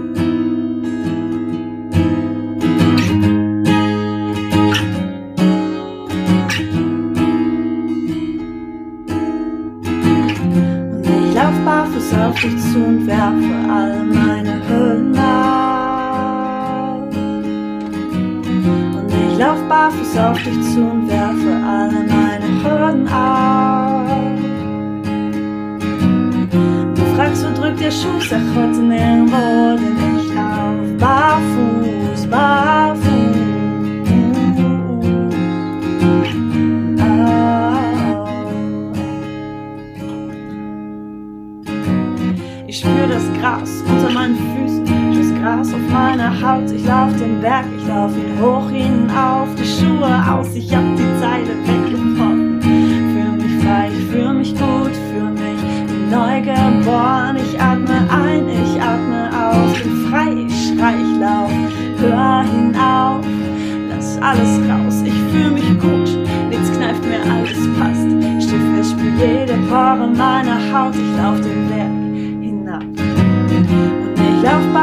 S3: Lauf barfuß auf dich zu und werfe alle meine Hürden ab. Du fragst, wo drückt der Schuh? Sag heute nirgendwo, denn ich lauf barfuß, barfuß. Gras unter meinen Füßen, das Gras auf meiner Haut. Ich lauf den Berg, ich lauf ihn hoch hinauf, die Schuhe aus, ich hab die Zeile weggebrochen. Fühl mich frei, ich fühl mich gut, fühl mich neu geboren. Ich atme ein, ich atme aus, bin frei, ich schrei, ich lauf, hör hinauf, lass alles raus, ich fühl mich gut, nichts kneift mir, alles passt. Steh fest, spür jede Pore meiner Haut, ich lauf den Berg ich lauf barfuß